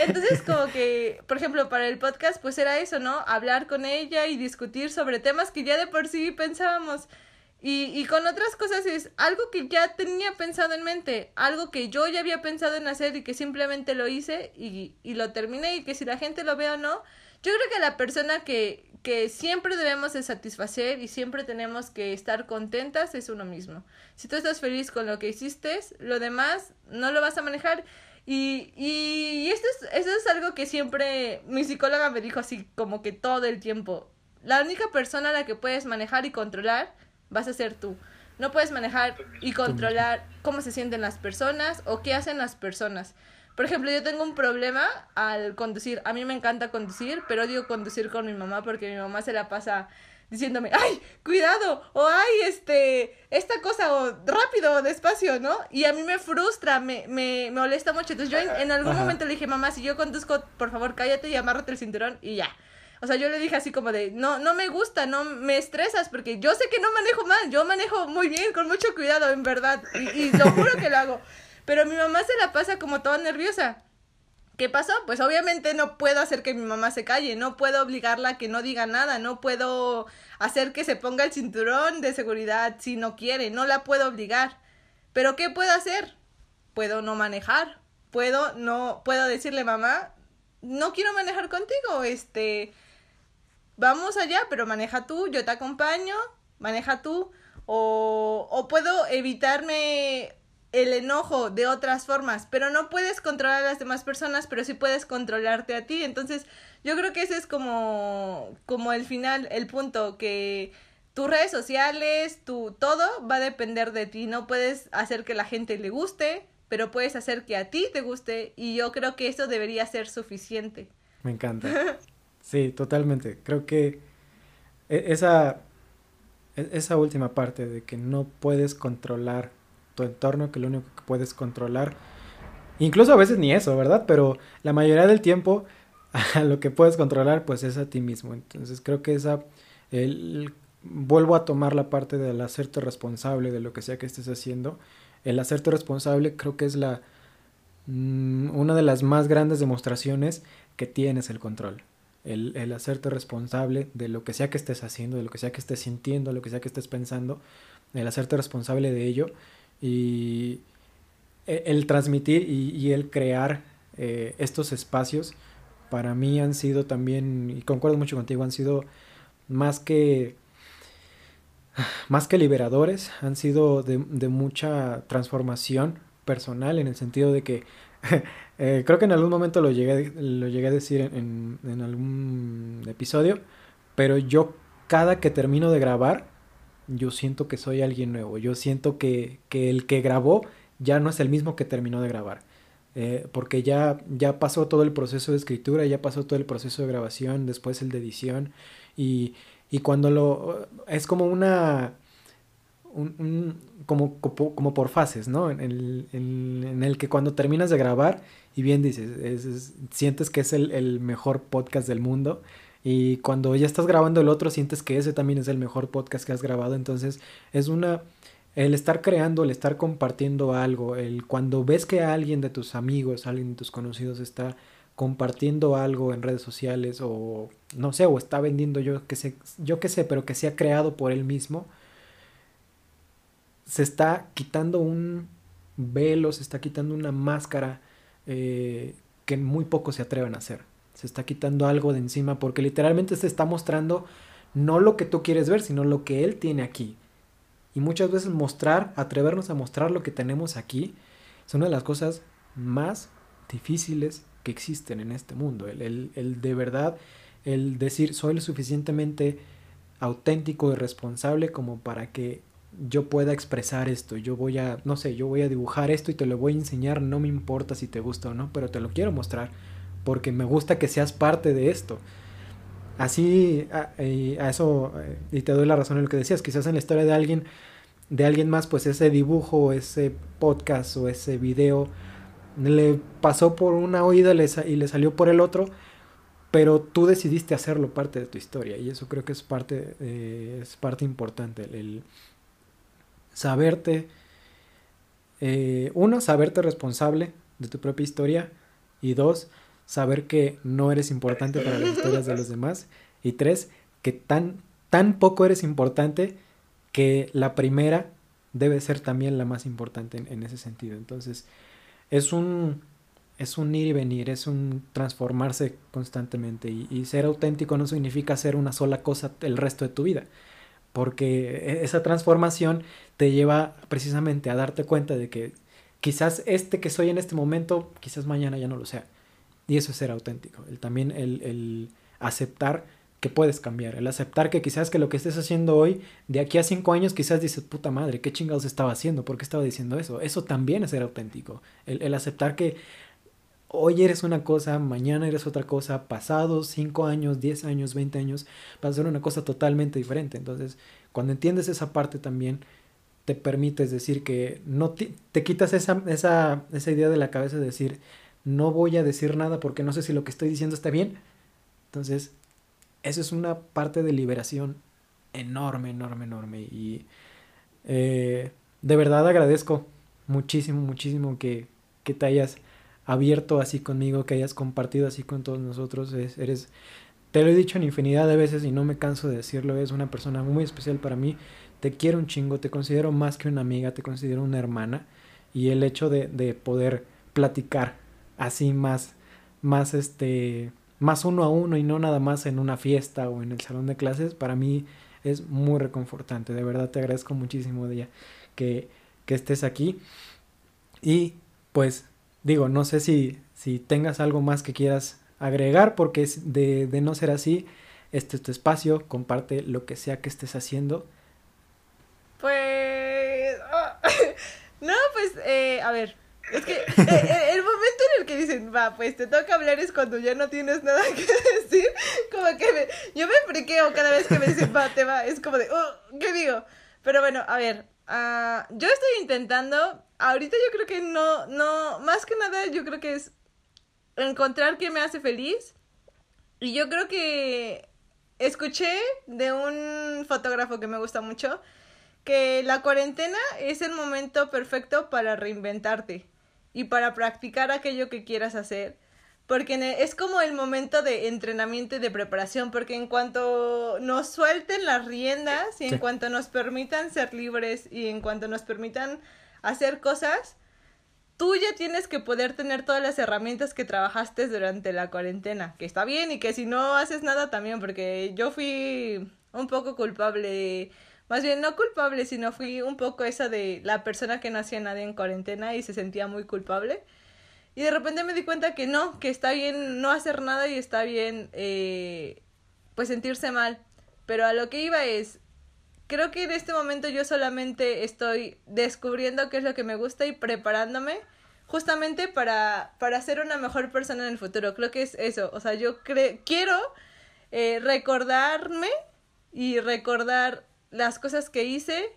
Entonces, como que, por ejemplo, para el podcast, pues era eso, ¿no? Hablar con ella y discutir sobre temas que ya de por sí pensábamos. Y, y con otras cosas es algo que ya tenía pensado en mente, algo que yo ya había pensado en hacer y que simplemente lo hice y, y lo terminé y que si la gente lo ve o no, yo creo que la persona que, que siempre debemos de satisfacer y siempre tenemos que estar contentas es uno mismo. Si tú estás feliz con lo que hiciste, lo demás no lo vas a manejar. Y, y esto, es, esto es algo que siempre mi psicóloga me dijo así como que todo el tiempo. La única persona a la que puedes manejar y controlar vas a ser tú. No puedes manejar y controlar cómo se sienten las personas o qué hacen las personas. Por ejemplo, yo tengo un problema al conducir. A mí me encanta conducir, pero odio conducir con mi mamá porque mi mamá se la pasa diciéndome, ay, cuidado, o ay, este, esta cosa, o rápido, o despacio, ¿no? Y a mí me frustra, me, me, me molesta mucho. Entonces yo en, algún momento le dije, mamá, si yo conduzco, por favor, cállate y amárrate el cinturón y ya. O sea, yo le dije así como de, no, no me gusta, no me estresas, porque yo sé que no manejo mal, yo manejo muy bien, con mucho cuidado, en verdad, y, y lo juro que lo hago. Pero mi mamá se la pasa como toda nerviosa. ¿Qué pasó? Pues obviamente no puedo hacer que mi mamá se calle, no puedo obligarla a que no diga nada, no puedo hacer que se ponga el cinturón de seguridad si no quiere, no la puedo obligar. Pero ¿qué puedo hacer? Puedo no manejar, puedo no puedo decirle, "Mamá, no quiero manejar contigo, este vamos allá, pero maneja tú, yo te acompaño, maneja tú." O, o puedo evitarme el enojo de otras formas, pero no puedes controlar a las demás personas, pero sí puedes controlarte a ti. Entonces, yo creo que ese es como, como el final, el punto, que tus redes sociales, tu todo va a depender de ti. No puedes hacer que la gente le guste, pero puedes hacer que a ti te guste y yo creo que eso debería ser suficiente. Me encanta. (laughs) Sí, totalmente. Creo que e, esa, e, esa última parte de que no puedes controlar tu entorno, que lo único que puedes controlar. Incluso a veces ni eso, ¿verdad? Pero la mayoría del tiempo (laughs) lo que puedes controlar pues es a ti mismo. Entonces creo que esa... El, vuelvo a tomar la parte del hacerte responsable de lo que sea que estés haciendo. El hacerte responsable creo que es la... Mm, una de las más grandes demostraciones que tienes el control. El, el, hacerte responsable de lo que sea que estés haciendo, de lo que sea que estés sintiendo, de lo que sea que estés pensando, el hacerte responsable de ello y e, el transmitir y, el crear eh, estos espacios para mí han sido también, y concuerdo mucho contigo, han sido más que más que liberadores, han sido de, mucha transformación personal en el sentido de que (laughs) eh, creo que en algún momento lo llegué, lo llegué a decir en, en, algún episodio, pero yo cada que termino de grabar yo siento que soy alguien nuevo, yo siento que, el que grabó ya no es el mismo que terminó de grabar. Eh, porque ya, ya pasó todo el proceso de escritura, ya pasó todo el proceso de grabación, después el de edición, y, y cuando lo... es como una... como, como, por fases, ¿no? En el, en, el, que cuando terminas de grabar y bien dices, sientes que es el, el mejor podcast del mundo, y cuando ya estás grabando el otro, sientes que ese también es el mejor podcast que has grabado. Entonces, es una. El estar creando, el estar compartiendo algo, el cuando ves que alguien de tus amigos, alguien de tus conocidos está compartiendo algo en redes sociales o no sé, o está vendiendo yo que sé, yo qué sé, pero que sea creado por él mismo, se está quitando un velo, se está quitando una máscara eh, que muy pocos se atreven a hacer se está quitando algo de encima porque literalmente se está mostrando no lo que tú quieres ver, sino lo que Él tiene aquí. Y muchas veces mostrar, atrevernos a mostrar lo que tenemos aquí, es una de las cosas más difíciles que existen en este mundo. El, el, de verdad, el decir soy lo suficientemente auténtico y responsable como para que yo pueda expresar esto, yo voy a, no sé, yo voy a dibujar esto y te lo voy a enseñar, no me importa si te gusta o no, pero te lo quiero mostrar porque me gusta que seas parte de esto. Así, a, eso, eh, y te doy la razón en lo que decías, quizás en la historia de alguien, de alguien más, pues ese dibujo, ese podcast o ese video le pasó por una oída y le salió por el otro, pero tú decidiste hacerlo parte de tu historia y eso creo que es parte, eh, es parte importante, el, saberte, eh, uno, saberte responsable de tu propia historia y dos, saber que no eres importante para las historias de los demás y tres, que tan, tan poco eres importante que la primera debe ser también la más importante en, ese sentido. Entonces, es un, es un ir y venir, es un transformarse constantemente y, y, ser auténtico no significa hacer una sola cosa el resto de tu vida, porque e, esa transformación te lleva precisamente a darte cuenta de que quizás este que soy en este momento, quizás mañana ya no lo sea. Y eso es ser auténtico. El, también el, el aceptar que puedes cambiar, el aceptar que quizás que lo que estés haciendo hoy, de aquí a cinco años quizás dices, puta madre, ¿qué chingados estaba haciendo? ¿Por qué estaba diciendo eso? Eso también es ser auténtico. El, el aceptar que hoy eres una cosa, mañana eres otra cosa, pasados cinco años, diez años, veinte años, vas a ser una cosa totalmente diferente. Entonces, cuando entiendes esa parte también, te permites decir que no te, te quitas esa, esa, esa idea de la cabeza de decir, no voy a decir nada porque no sé si lo que estoy diciendo está bien. Entonces, eso es una parte de liberación enorme, enorme, enorme. Y eh, de verdad agradezco muchísimo, muchísimo que, que, te hayas abierto así conmigo, que hayas compartido así con todos nosotros. eres, te lo he dicho en infinidad de veces y no me canso de decirlo, es una persona muy especial para mí. Te quiero un chingo, te considero más que una amiga, te considero una hermana. Y el hecho de, de poder platicar así más, más este, más uno a uno y no nada más en una fiesta o en el salón de clases, para mí es muy reconfortante. De verdad te agradezco muchísimo ella que, que estés aquí. Y pues digo, no sé si, si tengas algo más que quieras agregar, porque de, de no ser así, este es tu espacio, comparte lo que sea que estés haciendo. Pues... (laughs) no, pues, eh, a ver, es que eh, eh, el momento en el que dicen, va, pues te toca hablar es cuando ya no tienes nada (laughs) que decir. Como que me, yo me friqueo cada vez que me dicen, va, te va. Es como de, oh, ¿qué digo? Pero bueno, a ver, uh, yo estoy intentando, ahorita yo creo que no, no, más que nada yo creo que es encontrar qué me hace feliz. Y yo creo que escuché de un fotógrafo que me gusta mucho que la cuarentena es el momento perfecto para reinventarte y para practicar aquello que quieras hacer. Porque es como el momento de entrenamiento y de preparación, porque en cuanto nos suelten las riendas y en cuanto nos permitan ser libres y en cuanto nos permitan hacer cosas, tú ya tienes que poder tener todas las herramientas que trabajaste durante la cuarentena, que está bien y que si no haces nada también, porque yo fui un poco culpable más bien no culpable, sino fui un poco esa de la persona que no hacía nadie en cuarentena y se sentía muy culpable. Y de repente me di cuenta que no, que está bien no hacer nada y está bien eh, pues sentirse mal. Pero a lo que iba es, creo que en este momento yo solamente estoy descubriendo qué es lo que me gusta y preparándome justamente para, para ser una mejor persona en el futuro. Creo que es eso. O sea, yo quiero eh, recordarme y recordar las cosas que hice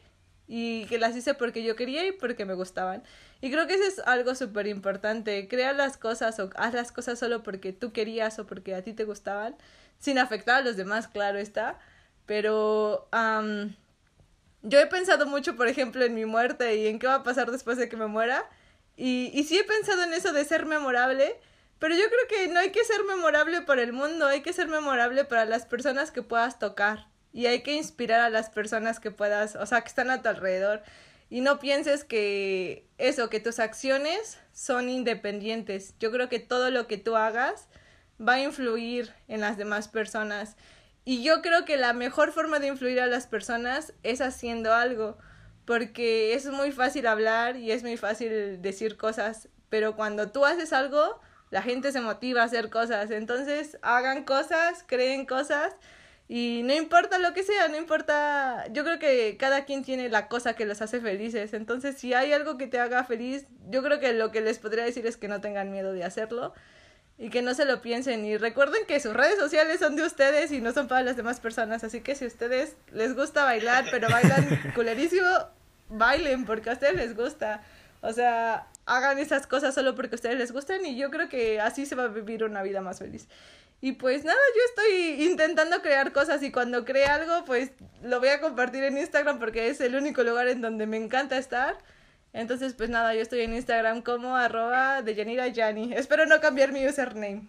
y que las hice porque yo quería y porque me gustaban. Y creo que eso es algo súper importante. Crea las cosas o haz las cosas solo porque tú querías o porque a ti te gustaban, sin afectar a los demás, claro está. Pero yo he pensado mucho, por ejemplo, en mi muerte y en qué va a pasar después de que me muera. Y, y sí he pensado en eso de ser memorable. Pero yo creo que no hay que ser memorable para el mundo, hay que ser memorable para las personas que puedas tocar y hay que inspirar a las personas que puedas, o sea, que están a tu alrededor. Y no pienses que eso, que tus acciones son independientes. Yo creo que todo lo que tú hagas va a influir en las demás personas. y yo creo que la mejor forma de influir a las personas es haciendo algo, porque es muy fácil hablar y es muy fácil decir cosas, pero cuando tú haces algo, la gente se motiva a hacer cosas. Entonces, hagan cosas, creen cosas y no importa lo que sea, no importa, yo creo que cada quien tiene la cosa que los hace felices. Entonces, si hay algo que te haga feliz, yo creo que lo que les podría decir es que no tengan miedo de hacerlo y que no se lo piensen. Y recuerden que sus redes sociales son de ustedes y no son para las demás personas. Así que si a ustedes les gusta bailar, pero bailan (laughs) culerísimo, bailen porque a ustedes les gusta. O sea, hagan esas cosas solo porque a ustedes les gustan y yo creo que así se va a vivir una vida más feliz. Y pues nada, yo estoy intentando crear cosas y cuando cree algo, pues lo voy a compartir en Instagram porque es el único lugar en donde me encanta estar. Entonces, pues nada, yo estoy en Instagram como arroba de Yanira Yani. Espero no cambiar mi username.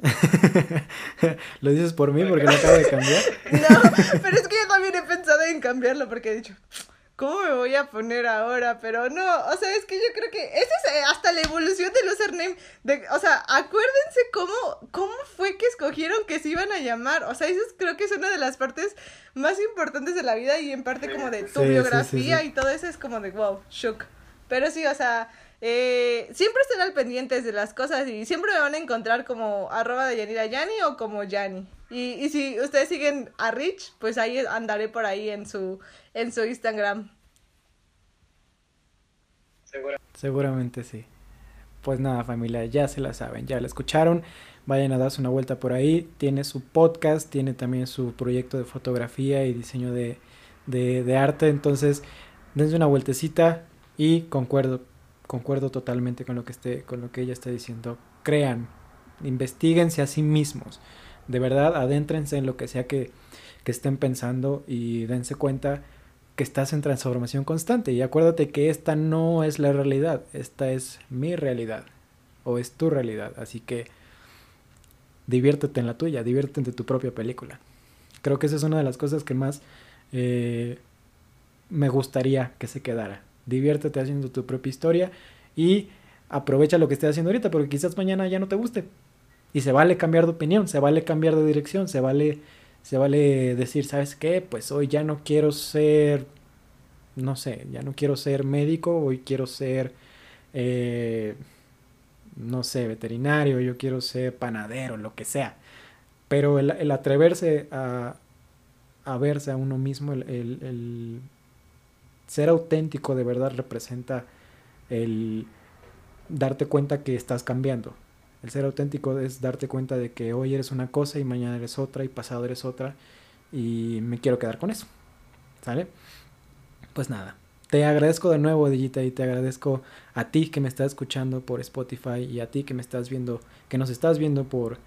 (laughs) ¿Lo dices por mí porque no acabo de cambiar? (laughs) No, pero es que yo también he pensado en cambiarlo porque he dicho, ¿cómo me voy a poner ahora? Pero no, o sea, es que yo creo que esa es eh, hasta la evolución del username. De, o sea, acuérdense cómo, cómo fue que escogieron que se iban a llamar. O sea, eso creo que es una de las partes más importantes de la vida y en parte como de tu biografía y todo eso es como de wow, shook. Pero sí, o sea, eh, siempre estén al pendientes de las cosas y siempre me van a encontrar como arroba de Yanira Yani o como Yani. Y, y si ustedes siguen a Rich, pues ahí andaré por ahí en su, en su Instagram. Seguramente sí. Pues nada, familia, ya se la saben, ya la escucharon. Vayan a darse una vuelta por ahí. Tiene su podcast, tiene también su proyecto de fotografía y diseño de, de, de arte. Entonces, dense una vueltecita y concuerdo, concuerdo totalmente con lo que esté, con lo que ella está diciendo. Crean, investiguense a sí mismos de verdad adéntrense en lo que sea que, estén pensando y dense cuenta que estás en transformación constante y acuérdate que esta no es la realidad, esta es mi realidad o es tu realidad, así que diviértete en la tuya, diviértete en tu propia película. Creo que esa es una de las cosas que más eh, me gustaría que se quedara. Diviértete haciendo tu propia historia y aprovecha lo que estés haciendo ahorita porque quizás mañana ya no te guste y se vale cambiar de opinión, se vale cambiar de dirección, se vale, se vale decir, ¿sabes qué? Pues hoy ya no quiero ser, no sé, ya no quiero ser médico, hoy quiero ser, eh, no sé, veterinario, yo quiero ser panadero, lo que sea. Pero el, atreverse a, verse a uno mismo, el ser auténtico de verdad representa el darte cuenta que estás cambiando, el ser auténtico es darte cuenta de que hoy eres una cosa y mañana eres otra y pasado eres otra y me quiero quedar con eso. ¿Sale? Pues nada. Te agradezco de nuevo, Digita, y te agradezco a ti que me estás escuchando por Spotify y a ti que me estás viendo, que nos estás viendo por,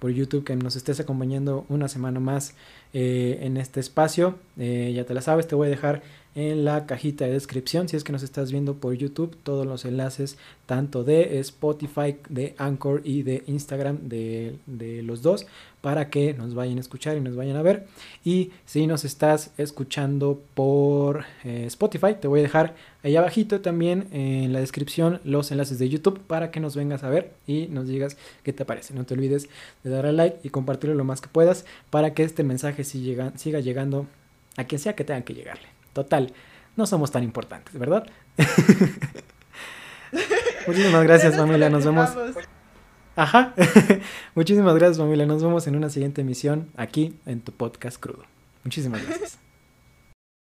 por YouTube, que nos estés acompañando una semana más eh, en este espacio. Eh, ya te la sabes, te voy a dejar en la cajita de descripción. Si es que nos estás viendo por YouTube todos los enlaces tanto de Spotify de Anchor y de Instagram de, los dos para que nos vayan a escuchar y nos vayan a ver. Y si nos estás escuchando por eh, Spotify te voy a dejar ahí abajito también en la descripción los enlaces de YouTube para que nos vengas a ver y nos digas qué te parece. No te olvides de dar al like y compartirlo lo más que puedas para que este mensaje siga llegando a quien sea que tenga que llegarle Total, no somos tan importantes, ¿verdad? (laughs) Muchísimas gracias, familia. Nos vemos. Ajá. (laughs) Muchísimas gracias, familia. Nos vemos en una siguiente emisión aquí en tu podcast crudo. Muchísimas gracias.